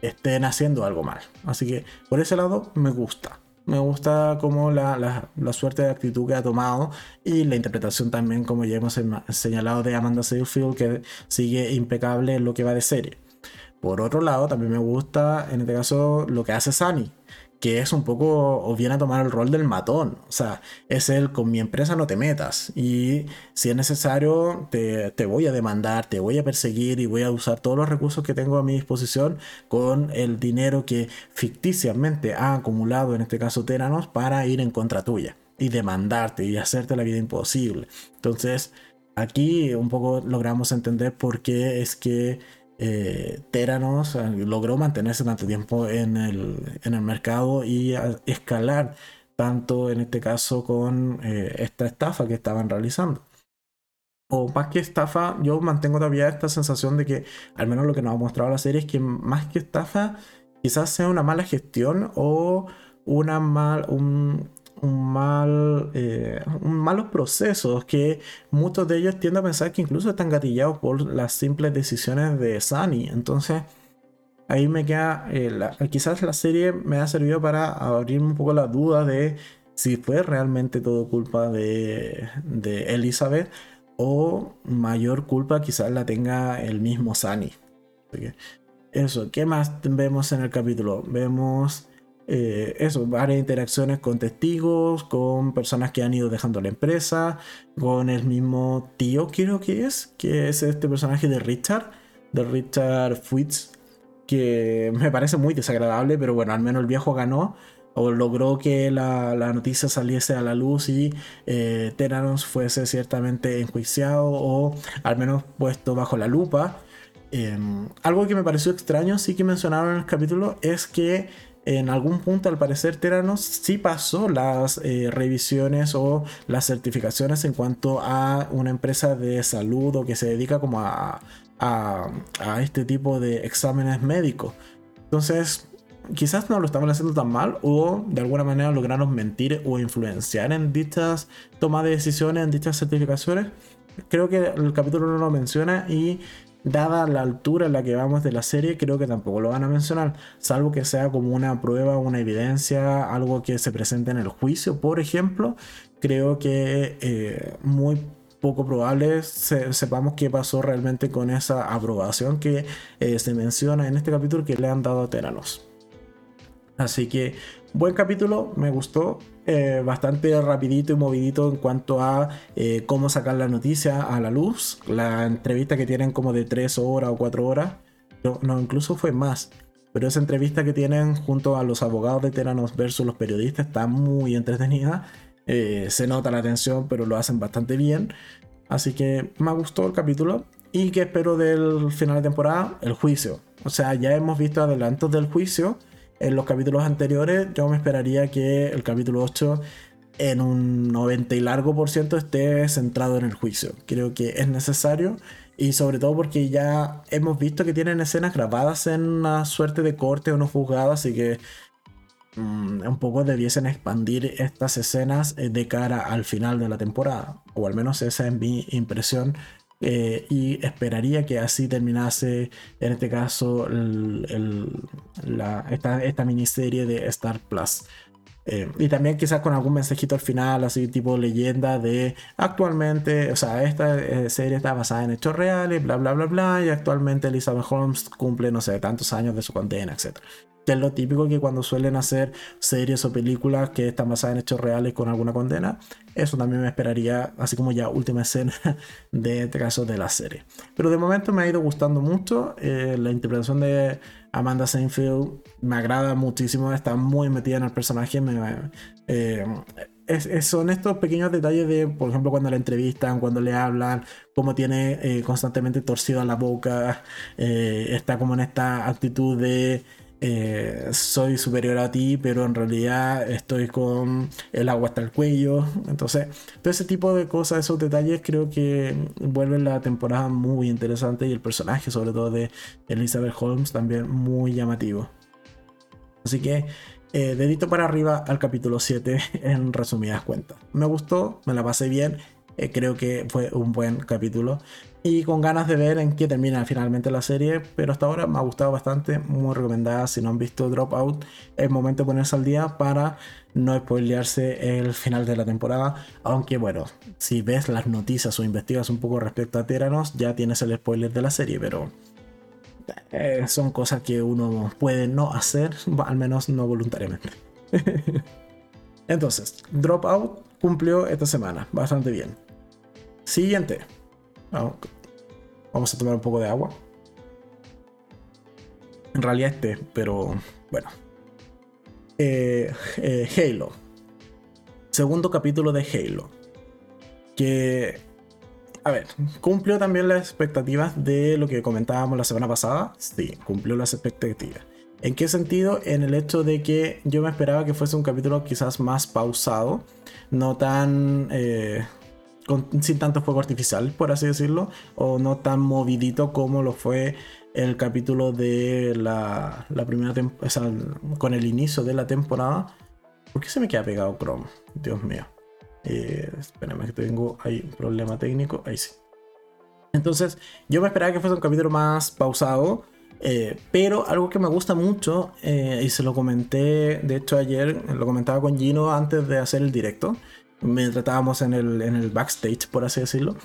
estén haciendo algo mal. Así que por ese lado me gusta. Me gusta como la, suerte de actitud que ha tomado y la interpretación también, como ya hemos señalado, de Amanda Seyfield, que sigue impecable en lo que va de serie. Por otro lado, también me gusta en este caso lo que hace Sunny que es un poco, o viene a tomar el rol del matón. O sea, es el con mi empresa no te metas. Y si es necesario, te, te, voy a demandar, te voy a perseguir y voy a usar todos los recursos que tengo a mi disposición con el dinero que ficticiamente ha acumulado, en este caso Teranos, para ir en contra tuya y demandarte y hacerte la vida imposible. Entonces, aquí un poco logramos entender por qué es que eh, Teranos logró mantenerse tanto tiempo en el, mercado y escalar tanto en este caso con eh, esta estafa que estaban realizando. O más que estafa, yo mantengo todavía esta sensación de que, al menos lo que nos ha mostrado la serie, es que más que estafa, quizás sea una mala gestión o una mal, un, un mal, eh, malos procesos que muchos de ellos tienden a pensar que incluso están gatillados por las simples decisiones de Sunny. Entonces, ahí me queda, eh, quizás la serie me ha servido para abrirme un poco la duda de si fue realmente todo culpa de, Elizabeth o mayor culpa quizás la tenga el mismo Sani. Eso, ¿qué más vemos en el capítulo? Vemos eh, eso, varias interacciones con testigos, con personas que han ido dejando la empresa, con el mismo tío, creo que es, que es este personaje de Richard, de Richard Fuitz, que me parece muy desagradable, pero bueno, al menos el viejo ganó o logró que la, noticia saliese a la luz y eh, fuese ciertamente enjuiciado o al menos puesto bajo la lupa. Em, algo que me pareció extraño, sí que mencionaron en el capítulo, es que en algún punto al parecer Teranos sí pasó las eh, revisiones o las certificaciones en cuanto a una empresa de salud o que se dedica como a, a, este tipo de exámenes médicos. Entonces, quizás no lo estaban haciendo tan mal o de alguna manera lograron mentir o influenciar en dichas tomas de decisiones, en dichas certificaciones. Creo que el capítulo no lo menciona y dada la altura en la que vamos de la serie, creo que tampoco lo van a mencionar, salvo que sea como una prueba, una evidencia, algo que se presente en el juicio, por ejemplo. Creo que eh, muy poco probable sepamos qué pasó realmente con esa aprobación que eh, se menciona en este capítulo que le han dado a Teranos. Así que buen capítulo, me gustó. Eh, bastante rapidito y movidito en cuanto a eh, cómo sacar la noticia a la luz. La entrevista que tienen como de 3 horas o 4 horas. No, incluso fue más. Pero esa entrevista que tienen junto a los abogados de Teranos versus los periodistas está muy entretenida. Eh, se nota la tensión, pero lo hacen bastante bien. Así que me gustó el capítulo. Y que espero del final de temporada, el juicio. O sea, ya hemos visto adelantos del juicio en los capítulos anteriores, yo me esperaría que el capítulo 8 en un 90 y largo por ciento esté centrado en el juicio. Creo que es necesario y sobre todo porque ya hemos visto que tienen escenas grabadas en una suerte de corte o no juzgadas, así que mm, un poco debiesen expandir estas escenas eh, de cara al final de la temporada, o al menos esa es mi impresión eh, y esperaría que así terminase, en este caso, esta, miniserie de Star Plus. Eh, y también quizás con algún mensajito al final, así tipo leyenda de actualmente, o sea, esta eh, serie está basada en hechos reales, bla, bla, bla, bla, y actualmente Elizabeth Holmes cumple, no sé, tantos años de su condena, etc que es lo típico que cuando suelen hacer series o películas que están basadas en hechos reales con alguna condena, eso también me esperaría, así como ya última escena de este caso de la serie. Pero de momento me ha ido gustando mucho, eh, la interpretación de Amanda Seinfeld me agrada muchísimo, está muy metida en el personaje, eh, son estos pequeños detalles de, por ejemplo, cuando la entrevistan, cuando le hablan, cómo tiene eh, constantemente torcida la boca, está como en esta actitud de eh, soy superior a ti, pero en realidad estoy con el agua hasta el cuello. Entonces, todo ese tipo de cosas, esos detalles, creo que vuelven la temporada muy interesante y el personaje, sobre todo de Elizabeth Holmes, también muy llamativo. Así que, eh, dedito para arriba al capítulo 7 en resumidas cuentas. Me gustó, me la pasé bien. Eh, creo que fue un buen capítulo y con ganas de ver en qué termina finalmente la serie, pero hasta ahora me ha gustado bastante, muy recomendada, si no han visto Dropout, es momento de ponerse al día para no spoilearse el final de la temporada, aunque bueno, si ves las noticias o investigas un poco respecto a Teranos, ya tienes el spoiler de la serie, pero eh, son cosas que uno puede no hacer, al menos no voluntariamente. Entonces, Dropout cumplió esta semana, bastante bien. Siguiente. Vamos a tomar un poco de agua. En realidad este, pero bueno. Eh, eh, Halo. Segundo capítulo de Halo. Que, a ver, cumplió también las expectativas de lo que comentábamos la semana pasada. Sí, cumplió las expectativas. ¿En qué sentido? En el hecho de que yo me esperaba que fuese un capítulo quizás más pausado, no tan eh, sin tanto fuego artificial, por así decirlo, o no tan movidito como lo fue el capítulo de la, la primera temporada, o sea, con el inicio de la temporada. ¿Por qué se me queda pegado Chrome? Dios mío. Eh, espérame que tengo ahí un problema técnico. Ahí sí. Entonces, yo me esperaba que fuese un capítulo más pausado, Eh, pero algo que me gusta mucho, eh, y se lo comenté, de hecho ayer, lo comentaba con Gino antes de hacer el directo, mientras estábamos en el, en el backstage, por así decirlo,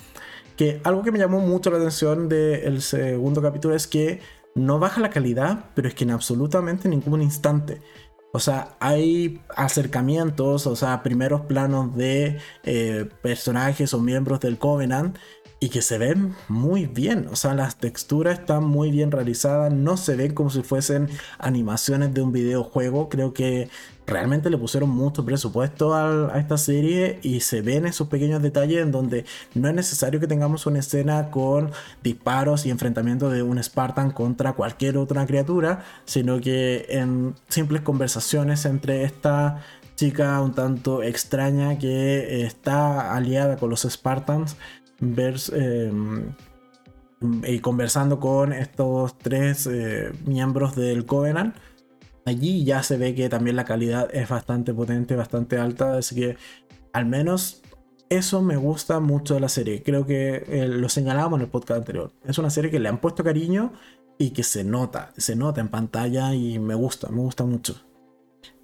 que algo que me llamó mucho la atención del segundo capítulo es que no baja la calidad, pero es que en absolutamente ningún instante. O sea, hay acercamientos, o sea, primeros planos de eh, personajes o miembros del Covenant y que se ven muy bien. O sea, las texturas están muy bien realizadas, no se ven como si fuesen animaciones de un videojuego. Creo que realmente le pusieron mucho presupuesto a, esta serie y se ven esos pequeños detalles en donde no es necesario que tengamos una escena con disparos y enfrentamientos de un Spartan contra cualquier otra criatura, sino que en simples conversaciones entre esta chica un tanto extraña que está aliada con los Spartans em, y conversando con estos tres eh, miembros del Covenant allí ya se ve que también la calidad es bastante potente, bastante alta, así que al menos eso me gusta mucho de la serie. Creo que eh, lo señalábamos en el podcast anterior. Es una serie que le han puesto cariño y que se nota, se nota en pantalla y me gusta, me gusta mucho.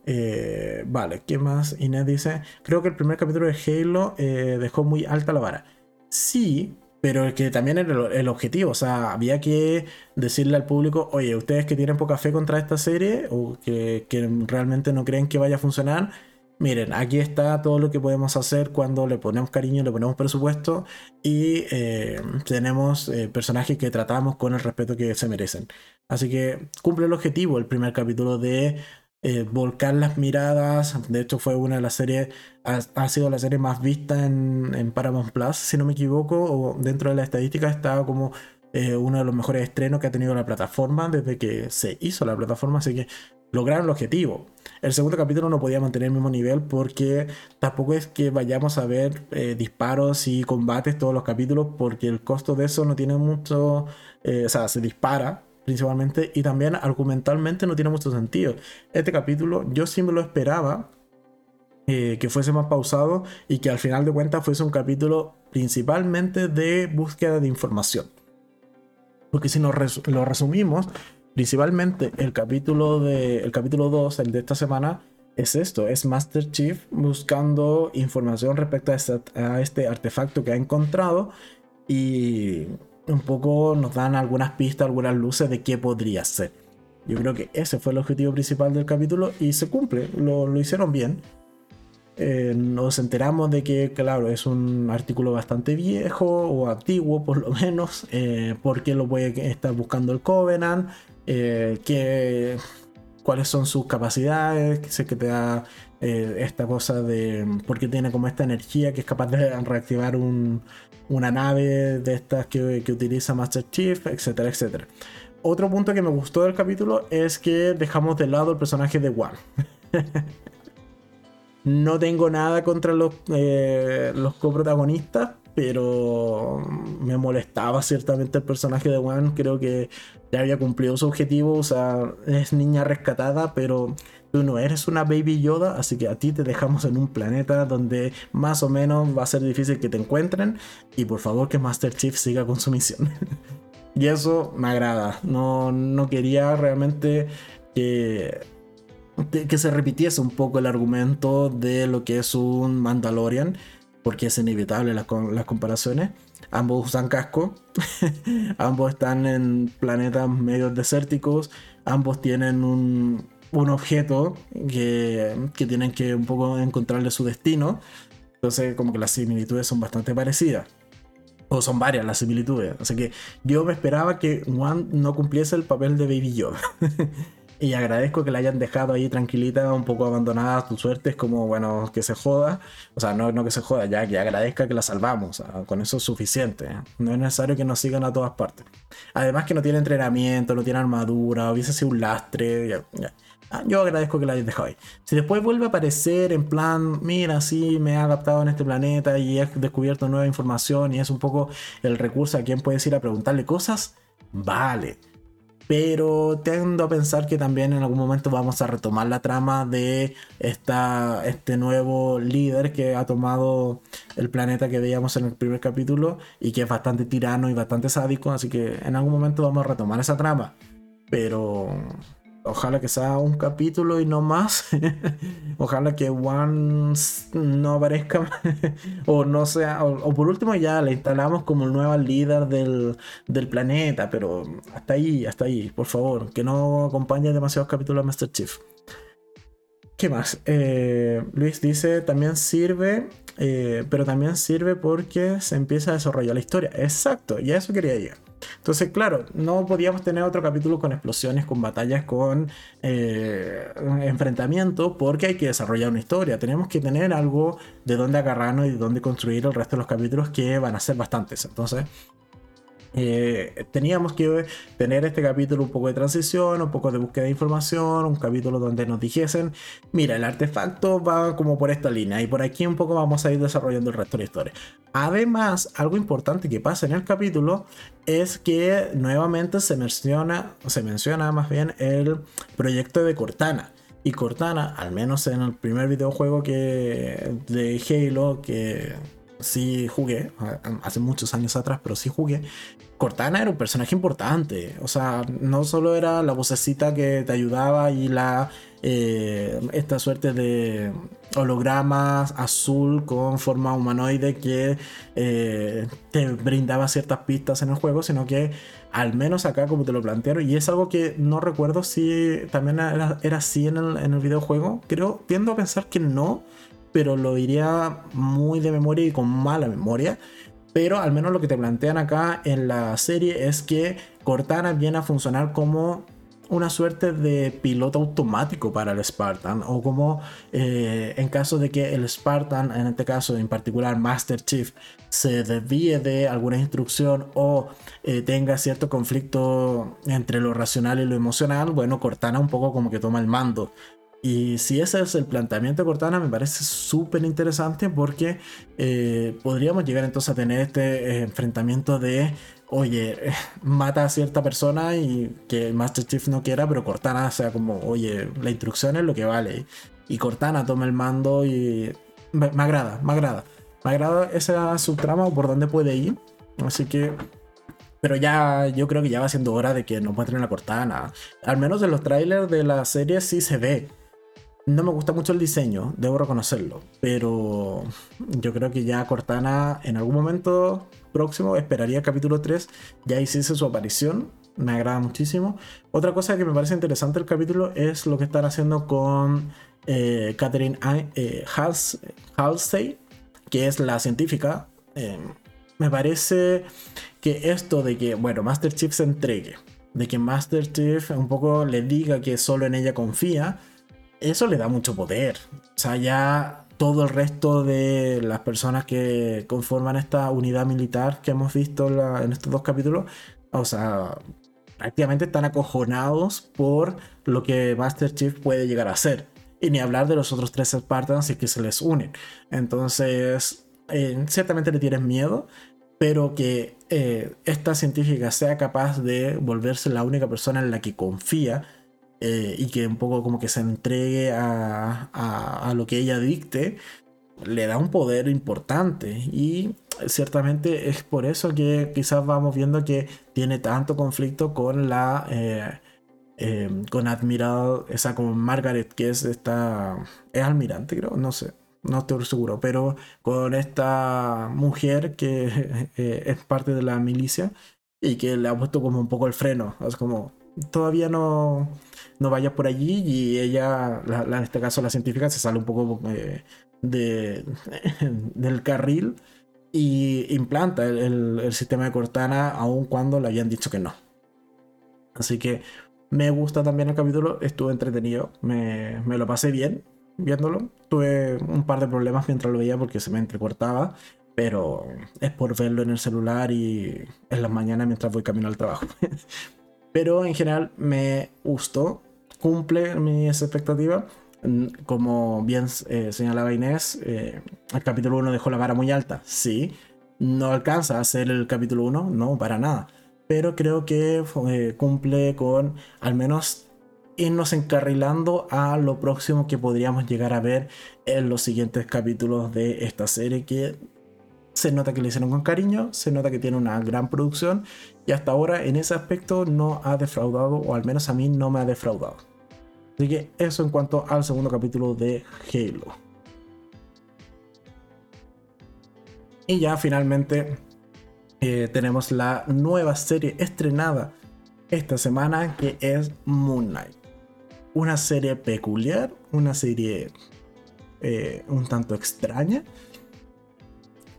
Eh, vale, ¿qué más? Inés dice, creo que el primer capítulo de Halo dejó muy alta la vara. Sí, pero que también era el, objetivo, o sea, había que decirle al público, oye, ustedes que tienen poca fe contra esta serie o que, realmente no creen que vaya a funcionar, miren, aquí está todo lo que podemos hacer cuando le ponemos cariño, le ponemos presupuesto y eh, tenemos eh, personajes que tratamos con el respeto que se merecen. Así que cumple el objetivo el primer capítulo de eh, volcar las miradas. De hecho, fue una de las series, ha, sido la serie más vista en, Paramount Plus, si no me equivoco, o dentro de la estadística estaba como eh, uno de los mejores estrenos que ha tenido la plataforma desde que se hizo la plataforma, así que lograron el objetivo. El segundo capítulo no podía mantener el mismo nivel porque tampoco es que vayamos a ver eh, disparos y combates todos los capítulos porque el costo de eso no tiene mucho, o sea, se dispara principalmente, y también argumentalmente no tiene mucho sentido. Este capítulo yo me lo esperaba eh, que fuese más pausado y que al final de cuentas fuese un capítulo principalmente de búsqueda de información. Porque si nos lo resumimos, principalmente el capítulo, de, el capítulo 2, el de esta semana, es esto, es Master Chief buscando información respecto a este artefacto que ha encontrado y un poco nos dan algunas pistas, algunas luces de qué podría ser. Yo creo que ese fue el objetivo principal del capítulo y se cumple, lo, hicieron bien. Eh, nos enteramos de que, claro, es un artículo bastante viejo o antiguo, por lo menos, eh, porque lo puede estar buscando el Covenant, eh, que, cuáles son sus capacidades, que sé que te da esta cosa de. porque tiene como esta energía que es capaz de reactivar un, una nave de estas que, utiliza Master Chief, etcétera, etcétera. Otro punto que me gustó del capítulo es que dejamos de lado el personaje de One. no tengo nada contra los, eh, los coprotagonistas, pero me molestaba ciertamente el personaje de One. Creo que ya había cumplido su objetivo, o sea, es niña rescatada, pero no eres una baby Yoda, así que a ti te dejamos en un planeta donde más o menos va a ser difícil que te encuentren y por favor que Master Chief siga con su misión. y eso me agrada, no, no quería realmente que que se repitiese un poco el argumento de lo que es un Mandalorian, porque es inevitable las, las comparaciones. Ambos usan casco, ambos están en planetas medio desérticos, ambos tienen un, un objeto que, que tienen que un poco encontrarle su destino. Entonces como que las similitudes son bastante parecidas. O son varias las similitudes. Así que yo me esperaba que Juan no cumpliese el papel de Baby Yoda. y agradezco que la hayan dejado ahí tranquilita, un poco abandonada tu suerte. Es como, bueno, que se joda. O sea, no, no que se joda, ya que agradezca que la salvamos. con eso es suficiente. No es necesario que nos sigan a todas partes. Además que no tiene entrenamiento, no tiene armadura, hubiese sido un lastre. Yo agradezco que la hayas dejado ahí. Si después vuelve a aparecer en plan, mira, sí, me he adaptado en este planeta y he descubierto nueva información y es un poco el recurso a quien puedes ir a preguntarle cosas, vale. Pero tendo a pensar que también en algún momento vamos a retomar la trama de esta, este nuevo líder que ha tomado el planeta que veíamos en el primer capítulo y que es bastante tirano y bastante sádico. Así que en algún momento vamos a retomar esa trama pero ojalá que sea un capítulo y no más. ojalá que One no aparezca o no sea, o, por último ya la instalamos como el nuevo líder del, del, planeta, pero hasta ahí, hasta ahí, por favor, que no acompañe demasiados capítulos a Master Chief. ¿Qué más? Eh, Luis dice, también sirve, eh, pero también sirve porque se empieza a desarrollar la historia. Exacto, y a eso quería llegar. Entonces, claro, no podíamos tener otro capítulo con explosiones, con batallas, con eh, enfrentamiento, porque hay que desarrollar una historia. Tenemos que tener algo de dónde agarrarnos y de dónde construir el resto de los capítulos que van a ser bastantes. Entonces, eh, teníamos que tener este capítulo un poco de transición, un poco de búsqueda de información, un capítulo donde nos dijesen, mira, el artefacto va como por esta línea y por aquí un poco vamos a ir desarrollando el resto de la historia. Además, algo importante que pasa en el capítulo es que nuevamente se menciona, se menciona más bien el proyecto de Cortana. Y Cortana, al menos en el primer videojuego que de Halo que sí jugué, hace muchos años atrás, pero sí jugué, Cortana era un personaje importante. O sea, no solo era la vocecita que te ayudaba y la eh, esta suerte de hologramas azul con forma humanoide que eh, te brindaba ciertas pistas en el juego, sino que al menos acá como te lo plantearon, y es algo que no recuerdo si también era, así en el, en el videojuego, creo, tiendo a pensar que no, pero lo diría muy de memoria y con mala memoria. Pero al menos lo que te plantean acá en la serie es que Cortana viene a funcionar como una suerte de piloto automático para el Spartan o como eh, en caso de que el Spartan, en este caso en particular Master Chief, se desvíe de alguna instrucción o eh, tenga cierto conflicto entre lo racional y lo emocional, bueno, Cortana un poco como que toma el mando y si ese es el planteamiento de Cortana, me parece súper interesante porque eh, podríamos llegar entonces a tener este eh, enfrentamiento de, oye, mata a cierta persona y que Master Chief no quiera, pero Cortana sea como, oye, la instrucción es lo que vale. Y Cortana toma el mando y me, agrada, me agrada. Me agrada esa subtrama o por dónde puede ir. Así que pero ya yo creo que ya va siendo hora de que no muestren la Cortana. Al menos en los trailers de la serie sí se ve. No me gusta mucho el diseño, debo reconocerlo, pero yo creo que ya Cortana en algún momento próximo, esperaría capítulo 3, ya hiciese su aparición, me agrada muchísimo. Otra cosa que me parece interesante del capítulo es lo que están haciendo con eh, Catherine eh, Halsey, que es la científica. Eh, me parece que esto de que, bueno, Master Chief se entregue, de que Master Chief un poco le diga que solo en ella confía, eso le da mucho poder. O sea, ya todo el resto de las personas que conforman esta unidad militar que hemos visto en estos dos capítulos, o sea, prácticamente están acojonados por lo que Master Chief puede llegar a hacer. Y ni hablar de los otros tres Spartans y que se les unen. Entonces, eh, ciertamente le tienes miedo, pero que eh, esta científica sea capaz de volverse la única persona en la que confía eh, y que un poco como que se entregue a, a, lo que ella dicte, le da un poder importante. Y ciertamente es por eso que quizás vamos viendo que tiene tanto conflicto con la eh, eh, con Admiral esa con Margaret que es esta es almirante creo no sé no estoy seguro pero con esta mujer que es parte de la milicia y que le ha puesto como un poco el freno es como todavía no, no vayas por allí y ella, en este caso la científica, se sale un poco eh, de, del carril y implanta el, sistema de Cortana aun cuando le habían dicho que no. Así que me gusta también el capítulo, estuve entretenido, me, me lo pasé bien viéndolo. Tuve un par de problemas mientras lo veía porque se me entrecortaba, pero es por verlo en el celular y en las mañanas mientras voy camino al trabajo. Pero en general me gustó, cumple mis expectativas. Mm, como bien eh, señalaba Inés, eh, el capítulo 1 dejó la vara muy alta. Sí, no alcanza a ser el capítulo 1, no, para nada. Pero creo que eh, cumple con al menos irnos encarrilando a lo próximo que podríamos llegar a ver en los siguientes capítulos de esta serie que se nota que le hicieron con cariño, se nota que tiene una gran producción y hasta ahora en ese aspecto no ha defraudado, o al menos a mí no me ha defraudado. Así que eso en cuanto al segundo capítulo de Halo. Y ya finalmente eh, tenemos la nueva serie estrenada esta semana que es Moon Knight. Una serie peculiar, una serie eh, un tanto extraña.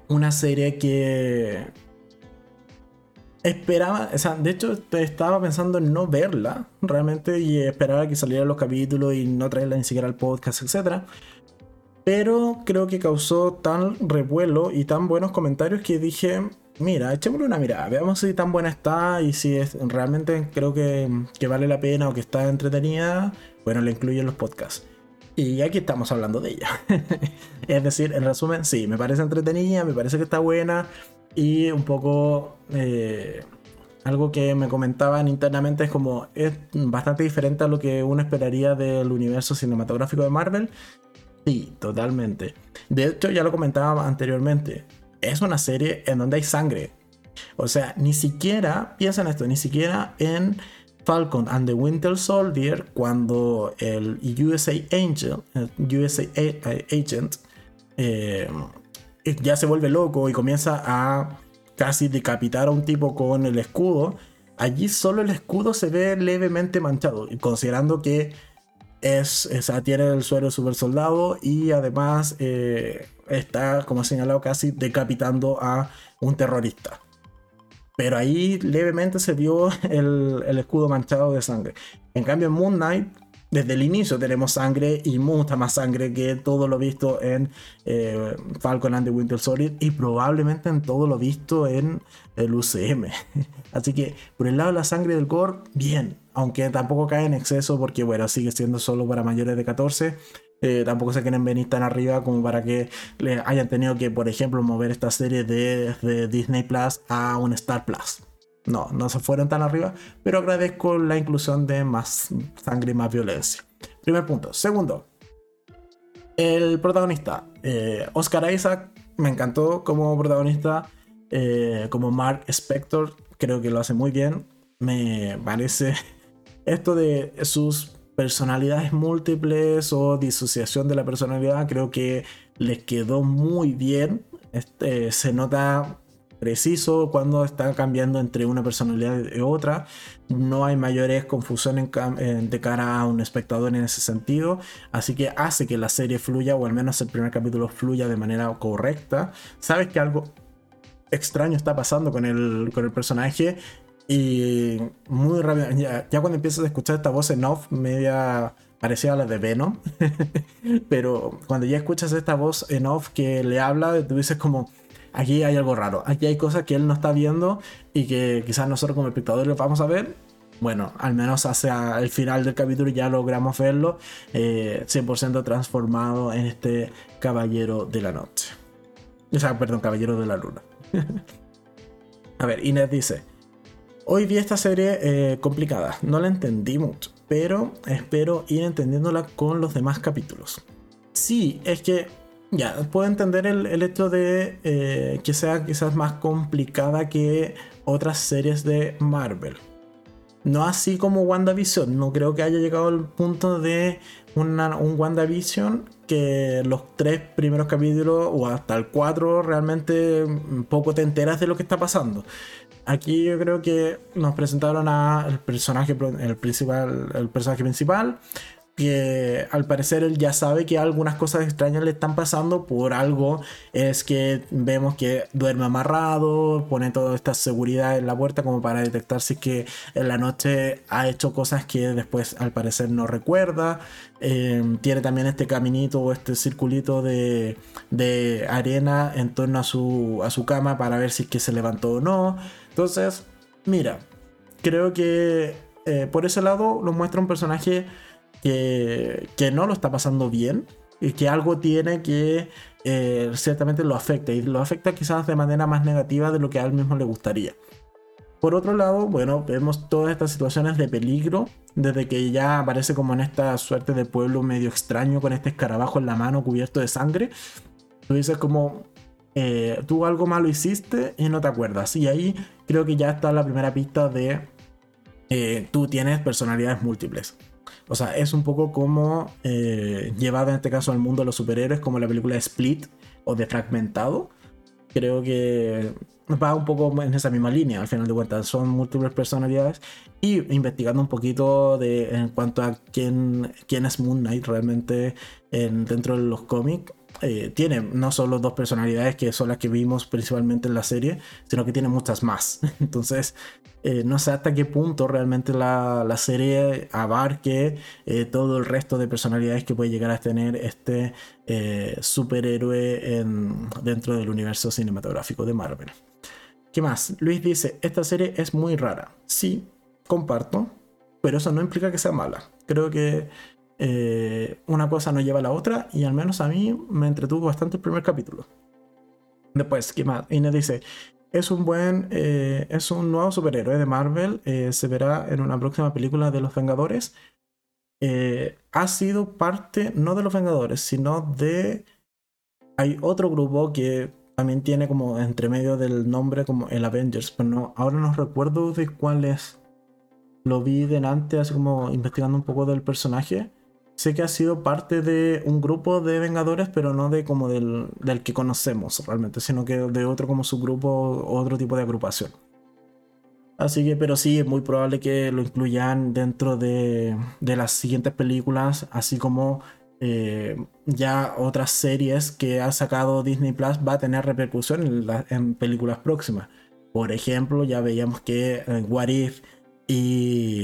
Una serie que esperaba, o sea, de hecho estaba pensando en no verla realmente y esperaba que salieran los capítulos y no traerla ni siquiera al podcast, etc. Pero creo que causó tan revuelo y tan buenos comentarios que dije, mira, echémosle una mirada, veamos si tan buena está y si es, realmente creo que, que vale la pena o que está entretenida, bueno, la incluyo en los podcasts. Y aquí estamos hablando de ella. es decir, en resumen, sí, me parece entretenida, me parece que está buena y un poco... Eh, algo que me comentaban internamente es como es bastante diferente a lo que uno esperaría del universo cinematográfico de Marvel. Sí, totalmente. De hecho, ya lo comentaba anteriormente. Es una serie en donde hay sangre. O sea, ni siquiera, piensa en esto, ni siquiera en Falcon and the Winter Soldier, cuando el USA Angel, USA Agent, eh, ya se vuelve loco y comienza a casi decapitar a un tipo con el escudo, allí solo el escudo se ve levemente manchado, considerando que es, tiene el suelo super soldado y además eh, está, como señalado, casi decapitando a un terrorista. Pero ahí levemente se vio el, escudo manchado de sangre. En cambio, en Moon Knight, desde el inicio tenemos sangre y mucha más sangre que todo lo visto en eh, Falcon and the Winter Soldier y probablemente en todo lo visto en el UCM. Así que por el lado de la sangre del core, bien, aunque tampoco cae en exceso porque bueno, sigue siendo solo para mayores de 14 eh, tampoco se quieren venir tan arriba como para que le hayan tenido que, por ejemplo, mover esta serie de, Disney Plus a un Star Plus. No, no se fueron tan arriba, pero agradezco la inclusión de más sangre y más violencia. Primer punto. Segundo, el protagonista, eh, Oscar Isaac, me encantó como protagonista, eh, como Mark Spector, creo que lo hace muy bien. Me parece esto de sus personalidades múltiples o disociación de la personalidad, creo que les quedó muy bien. Este, se nota preciso cuando está cambiando entre una personalidad y otra. No hay mayores confusiones de cara a un espectador en ese sentido. Así que hace que la serie fluya, o al menos el primer capítulo fluya de manera correcta. Sabes que algo extraño está pasando con el, con el personaje y muy rápido, ya, cuando empiezas a escuchar esta voz en off, media parecida a la de Venom, pero cuando ya escuchas esta voz en off que le habla, tú dices como, aquí hay algo raro, aquí hay cosas que él no está viendo y que quizás nosotros como espectadores vamos a ver. Bueno, al menos hacia el final del capítulo ya logramos verlo 100% eh, transformado en este caballero de la noche. O sea, perdón, caballero de la luna. a ver, Inés dice, Hoy vi esta serie eh, complicada, no la entendí mucho, pero espero ir entendiéndola con los demás capítulos. Sí, es que ya, puedo entender el, hecho de eh, que sea quizás más complicada que otras series de Marvel. No así como WandaVision, no creo que haya llegado al punto de un WandaVision que los tres primeros capítulos o hasta el cuatro realmente poco te enteras de lo que está pasando. Aquí yo creo que nos presentaron al personaje, el principal, el personaje principal, que al parecer él ya sabe que algunas cosas extrañas le están pasando por algo. Es que vemos que duerme amarrado, pone toda esta seguridad en la puerta como para detectar si es que en la noche ha hecho cosas que después al parecer no recuerda. Eh, tiene también este caminito o este circulito de, de, arena en torno a su, a su cama para ver si es que se levantó o no. Entonces, mira, creo que eh, por ese lado nos muestra un personaje que, no lo está pasando bien y que algo tiene que eh, ciertamente lo afecta y lo afecta quizás de manera más negativa de lo que a él mismo le gustaría. Por otro lado, bueno, vemos todas estas situaciones de peligro desde que ya aparece como en esta suerte de pueblo medio extraño con este escarabajo en la mano cubierto de sangre. Tú dices como, eh, tú algo malo hiciste y no te acuerdas. Y ahí creo que ya está la primera pista de eh, tú tienes personalidades múltiples. O sea, es un poco como eh, en este caso al mundo de los superhéroes, como la película Split o de Fragmentado. Creo que va un poco en esa misma línea, al final de cuentas. Son múltiples personalidades. Y investigando un poquito de, en cuanto a quién, quién es Moon Knight realmente dentro de los cómics, eh, tiene no solo dos personalidades que son las que vimos principalmente en la serie, sino que tiene muchas más. Entonces, eh, no sé hasta qué punto realmente la, serie abarque eh, todo el resto de personalidades que puede llegar a tener este superhéroe dentro del universo cinematográfico de Marvel. ¿Qué más? Luis dice, esta serie es muy rara. Sí, comparto, pero eso no implica que sea mala. Creo que eh, una cosa no lleva a la otra y al menos a mí me entretuvo bastante el primer capítulo. Después, ¿qué más? Inés dice, es un buen, eh, es un nuevo superhéroe de Marvel, eh, se verá en una próxima película de los Vengadores. ha sido parte, no de los Vengadores, sino de... Hay otro grupo que también tiene como entre medio del nombre como el Avengers, pero no, ahora no recuerdo de cuál es. Lo vi delante, así como investigando un poco del personaje sé que ha sido parte de un grupo de Vengadores, pero no de como del, que conocemos realmente, sino que de otro como subgrupo o otro tipo de agrupación. Así que, pero sí, es muy probable que lo incluyan dentro de, las siguientes películas, así como eh, ya otras series que ha sacado Disney Plus va a tener repercusión en, en películas próximas. Por ejemplo, ya veíamos que eh, What If y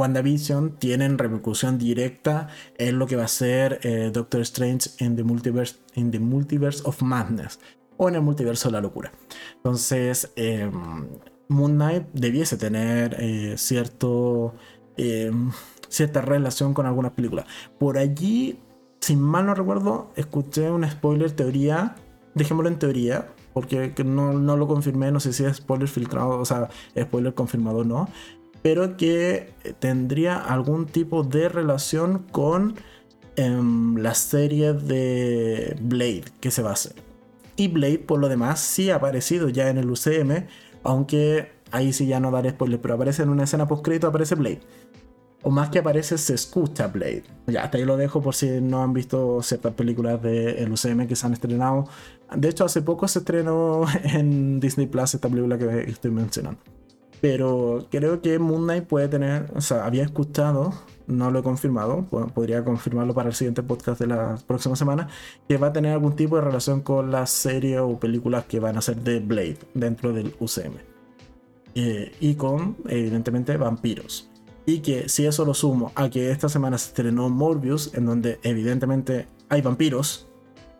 WandaVision tienen repercusión directa en lo que va a ser eh, Doctor Strange in the, Multiverse, in the Multiverse of Madness o en el multiverso de la locura. Entonces, em, Moon Knight debiese tener eh, cierto, em, cierta relación con algunas películas. Por allí, si mal no recuerdo, escuché una spoiler teoría, dejémoslo en teoría, porque no, no, lo confirmé, no sé si es spoiler filtrado, o sea, spoiler confirmado o no, pero que tendría algún tipo de relación con em, la serie de Blade que se va a hacer. Y Blade, por lo demás, sí ha aparecido ya en el UCM, aunque ahí sí ya no daré spoilers, pero aparece en una escena post-crédito, aparece Blade. O más que aparece, se escucha Blade. Ya, hasta ahí lo dejo por si no han visto ciertas películas del UCM que se han estrenado. De hecho, hace poco se estrenó en Disney Plus esta película que estoy mencionando. Pero creo que Moon Knight puede tener, o sea, había escuchado, no lo he confirmado, podría confirmarlo para el siguiente podcast de la próxima semana, que va a tener algún tipo de relación con la serie o películas que van a ser de Blade dentro del UCM. Eh, y con, evidentemente, vampiros. Y que si eso lo sumo a que esta semana se estrenó Morbius, en donde evidentemente hay vampiros,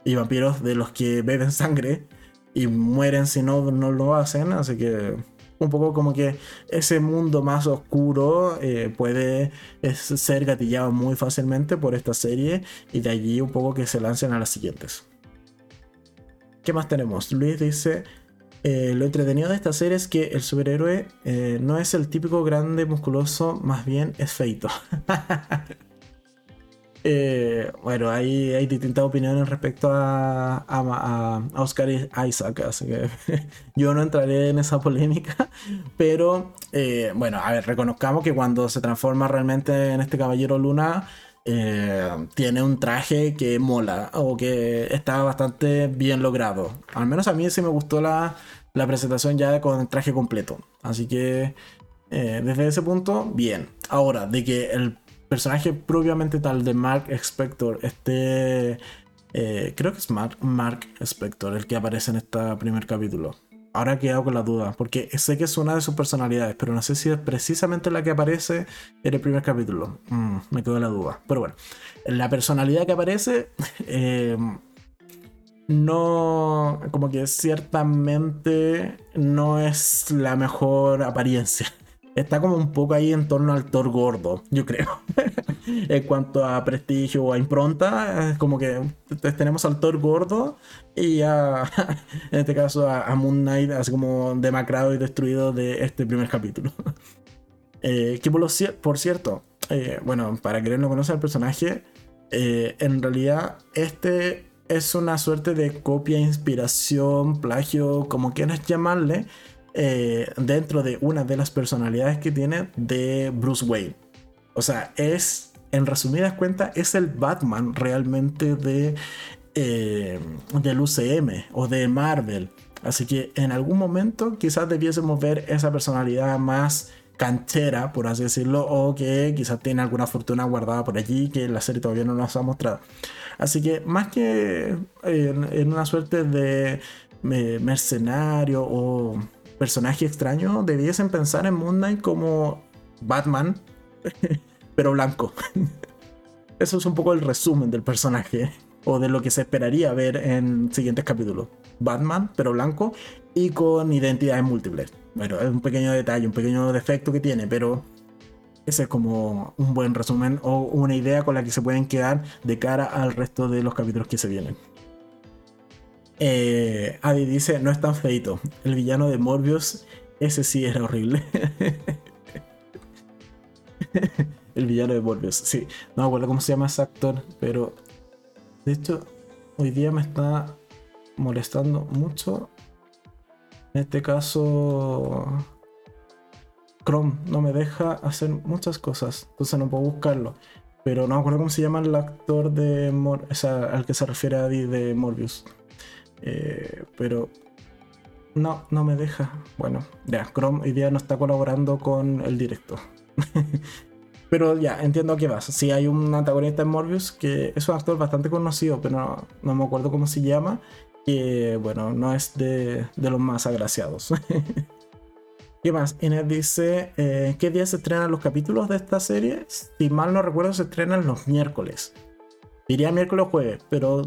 y vampiros de los que beben sangre y mueren si no, no lo hacen, así que un poco como que ese mundo más oscuro eh, puede ser gatillado muy fácilmente por esta serie y de allí un poco que se lancen a las siguientes. ¿Qué más tenemos? Luis dice, eh, lo entretenido de esta serie es que el superhéroe eh, no es el típico grande musculoso, más bien es feito. Eh, bueno, hay, distintas opiniones respecto a, a, Oscar Isaac, así que yo no entraré en esa polémica, pero eh, bueno, a ver, reconozcamos que cuando se transforma realmente en este Caballero Luna, eh, tiene un traje que mola o que está bastante bien logrado. Al menos a mí sí me gustó la presentación ya con el traje completo, así que... desde ese punto, bien. Ahora, de que el personaje propiamente tal de Mark Spector, este... Eh, creo que es Mark, Mark Spector el que aparece en este primer capítulo. Ahora he quedado con la duda, porque sé que es una de sus personalidades, pero no sé si es precisamente la que aparece en el primer capítulo. Mm, me quedo la duda. Pero bueno, la personalidad que aparece, eh, no, como que ciertamente no es la mejor apariencia está como un poco ahí en torno al Thor gordo, yo creo. en cuanto a prestigio o a impronta, como que tenemos al Thor gordo y a, en este caso a, Moon Knight así como demacrado y destruido de este primer capítulo. Eh, que por, cierto, eh, bueno, para quien no conoce al personaje, eh, en realidad este es una suerte de copia, inspiración, plagio, como quieras llamarle, eh, dentro de una de las personalidades que tiene de Bruce Wayne. O sea, es, en resumidas cuentas, es el Batman realmente de, eh, del UCM o de Marvel. Así que en algún momento quizás debiésemos ver esa personalidad más canchera, por así decirlo, o que quizás tiene alguna fortuna guardada por allí que la serie todavía no nos ha mostrado. Así que más que en, una suerte de mercenario o personaje extraño, debiesen pensar en Moon Knight como Batman, pero blanco. Eso es un poco el resumen del personaje o de lo que se esperaría ver en siguientes capítulos. Batman, pero blanco y con identidades múltiples. Bueno, es un pequeño detalle, un pequeño defecto que tiene, pero ese es como un buen resumen o una idea con la que se pueden quedar de cara al resto de los capítulos que se vienen. Eh, Adi dice, no es tan feito. El villano de Morbius, ese sí era horrible. el villano de Morbius, sí. No me acuerdo cómo se llama ese actor, pero de hecho, hoy día me está molestando mucho. En este caso, Chrome no me deja hacer muchas cosas, entonces no puedo buscarlo. Pero no me acuerdo cómo se llama el actor de Mor al que se refiere a de Morbius. Eh, pero no, no me deja. Bueno, ya, Chrome hoy día no está colaborando con el directo. pero ya, entiendo a qué vas. Si hay un antagonista en Morbius que es un actor bastante conocido, pero no, me acuerdo cómo se llama. Que bueno, no es de, de los más agraciados. ¿Qué más? Inés dice, eh, ¿qué día se estrenan los capítulos de esta serie? Si mal no recuerdo, se estrenan los miércoles. Diría miércoles o jueves, pero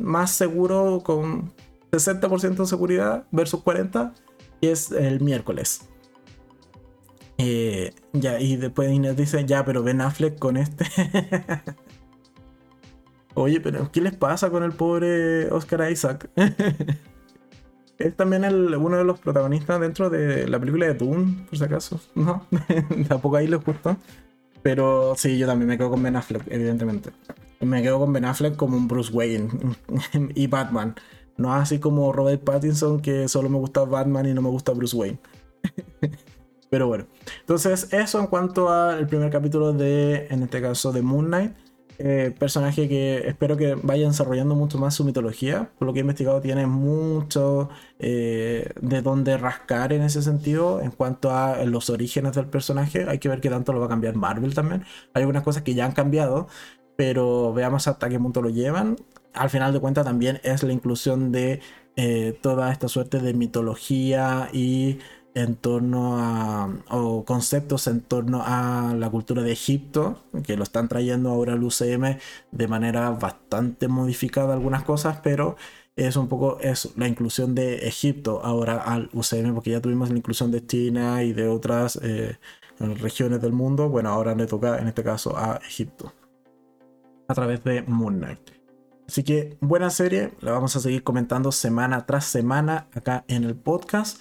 más seguro con 60% de seguridad versus 40% es el miércoles. Eh, ya, y después Inés dice, ya, pero Ben Affleck con este. Oye, pero ¿qué les pasa con el pobre Oscar Isaac? es también uno de los protagonistas dentro de la película de Dune, por si acaso. No, tampoco ahí les gustó. Pero sí, yo también me quedo con Ben Affleck, evidentemente me quedo con Ben Affleck como un Bruce Wayne y Batman. No así como Robert Pattinson que solo me gusta Batman y no me gusta Bruce Wayne. Pero bueno, entonces eso en cuanto al primer capítulo de, en este caso, de Moon Knight. Eh, personaje que espero que vaya desarrollando mucho más su mitología. Por lo que he investigado, tiene mucho eh, de dónde rascar en ese sentido. En cuanto a los orígenes del personaje, hay que ver qué tanto lo va a cambiar Marvel también. Hay algunas cosas que ya han cambiado, pero veamos hasta qué punto lo llevan. Al final de cuentas también es la inclusión de eh, toda esta suerte de mitología y en torno a o conceptos en torno a la cultura de Egipto que lo están trayendo ahora al UCM de manera bastante modificada algunas cosas pero es un poco eso, la inclusión de Egipto ahora al UCM porque ya tuvimos la inclusión de China y de otras eh, regiones del mundo bueno ahora le toca en este caso a Egipto a través de Moon Knight. Así que buena serie, la vamos a seguir comentando semana tras semana acá en el podcast.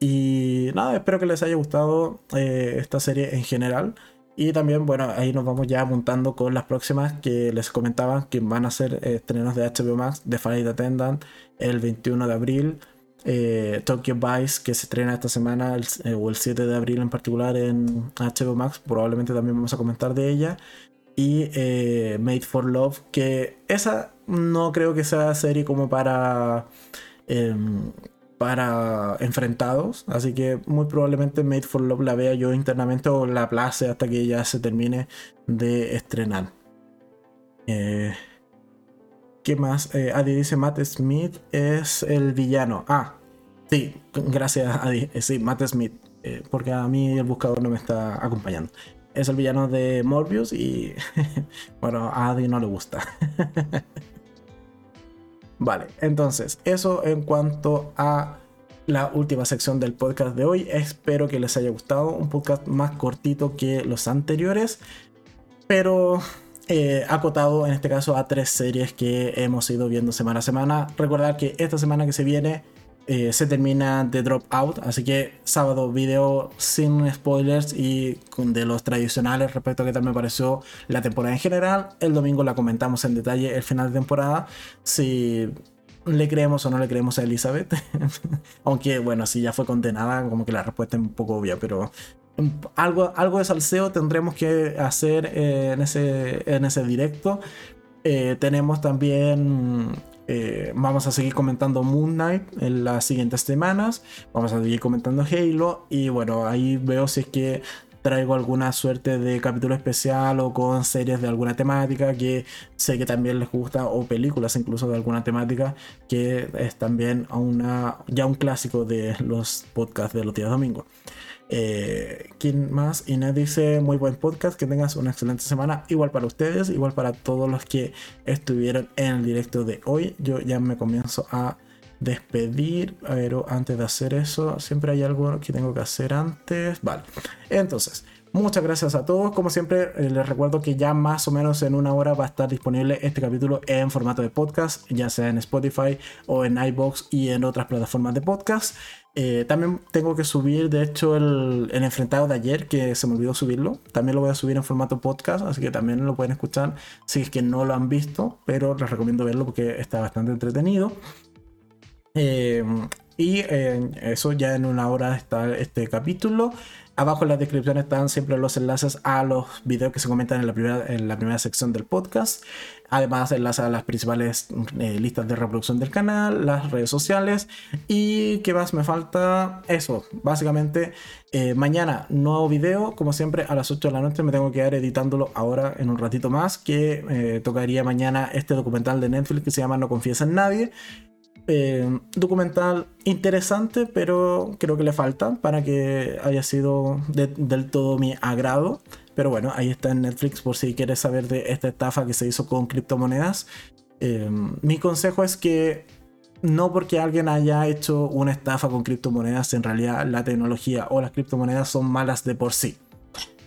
Y nada, espero que les haya gustado eh, esta serie en general. Y también, bueno, ahí nos vamos ya apuntando con las próximas que les comentaba que van a ser eh, estrenos de HBO Max, de Flight Attendant el 21 de abril. Eh, Tokyo Vice que se estrena esta semana o el 7 de abril en particular en HBO Max probablemente también vamos a comentar de ella y eh, Made for Love, que esa no creo que sea serie como para, em, para enfrentados, así que muy probablemente Made for Love la vea yo internamente o la place hasta que ya se termine de estrenar. Eh, ¿Qué más? Eh, Adi dice Matt Smith es el villano. Ah, sí, gracias Adi. Sí, Matt Smith. porque a mí el buscador no me está acompañando es el villano de Morbius y bueno, a Adi no le gusta. vale, entonces, eso en cuanto a la última sección del podcast de hoy. Espero que les haya gustado. Un podcast más cortito que los anteriores, pero eh, acotado en este caso a tres series que hemos ido viendo semana a semana. Recordar que esta semana que se viene eh, se termina The Dropout. Así que sábado video sin spoilers y de los tradicionales respecto a qué tal me pareció la temporada en general. El domingo la comentamos en detalle el final de temporada. Si le creemos o no le creemos a Elizabeth. Aunque bueno, si ya fue condenada, como que la respuesta es un poco obvia, pero algo, algo de salseo tendremos que hacer eh, en, ese, en ese directo. Eh, tenemos también eh, vamos a seguir comentando Moon Knight en las siguientes semanas. Vamos a seguir comentando Halo. Y bueno, ahí veo si es que traigo alguna suerte de capítulo especial o con series de alguna temática que sé que también les gusta o películas incluso de alguna temática que es también una, ya un clásico de los podcasts de los días domingos. Eh, ¿Quién más? Inés dice, muy buen podcast, que tengas una excelente semana, igual para ustedes, igual para todos los que estuvieron en el directo de hoy. Yo ya me comienzo a despedir, pero antes de hacer eso, siempre hay algo que tengo que hacer antes. Vale, entonces, Muchas gracias a todos. Como siempre, eh, les recuerdo que ya más o menos en una hora va a estar disponible este capítulo en formato de podcast, ya sea en Spotify o en iBox y en otras plataformas de podcast. Eh, también tengo que subir, de hecho, el, enfrentado de ayer, que se me olvidó subirlo. También lo voy a subir en formato podcast, así que también lo pueden escuchar si es que no lo han visto, pero les recomiendo verlo porque está bastante entretenido. Eh, y eso ya en una hora está este capítulo. Abajo en la descripción están siempre los enlaces a los videos que se comentan en la primera, en la primera sección del podcast. Además, enlaces a las principales eh, listas de reproducción del canal, las redes sociales. ¿Y qué más me falta? Eso, básicamente, eh, mañana nuevo video. Como siempre, a las 8 de la noche me tengo que quedar editándolo ahora en un ratito más. Que eh, tocaría mañana este documental de Netflix que se llama No Confiesa en Nadie. Eh, documental interesante, pero creo que le falta para que haya sido del todo mi agrado. Pero bueno, ahí está en Netflix por si quieres saber de esta estafa que se hizo con criptomonedas. Eh, mi consejo es que no porque alguien haya hecho una estafa con criptomonedas, en realidad la tecnología o las criptomonedas son malas de por sí.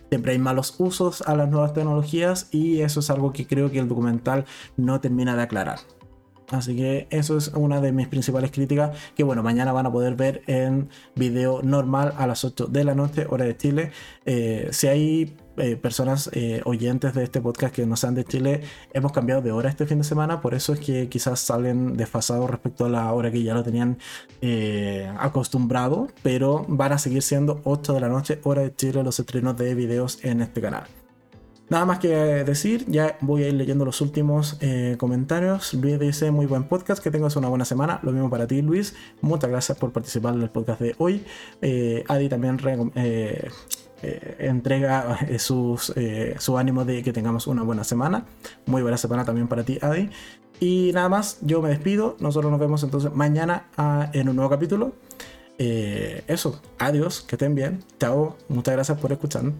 Siempre hay malos usos a las nuevas tecnologías y eso es algo que creo que el documental no termina de aclarar. Así que eso es una de mis principales críticas que bueno, mañana van a poder ver en video normal a las 8 de la noche, hora de Chile. Eh, si hay eh, personas eh, oyentes de este podcast que no sean de Chile, hemos cambiado de hora este fin de semana, por eso es que quizás salen desfasados respecto a la hora que ya lo tenían acostumbrado, pero van a seguir siendo 8 de la noche, hora de Chile, los estrenos de videos en este canal. Nada más que decir, ya voy a ir leyendo los últimos eh, comentarios. Luis dice, muy buen podcast, que tengas una buena semana. Lo mismo para ti, Luis. Muchas gracias por participar en el podcast de hoy. Eh, Adi también eh, entrega sus, su ánimo de que tengamos una buena semana. Muy buena semana también para ti, Adi. Y nada más, yo me despido. Nosotros nos vemos entonces mañana ah, en un nuevo capítulo. eso, adiós, que estén bien. Chao, muchas gracias por escuchar.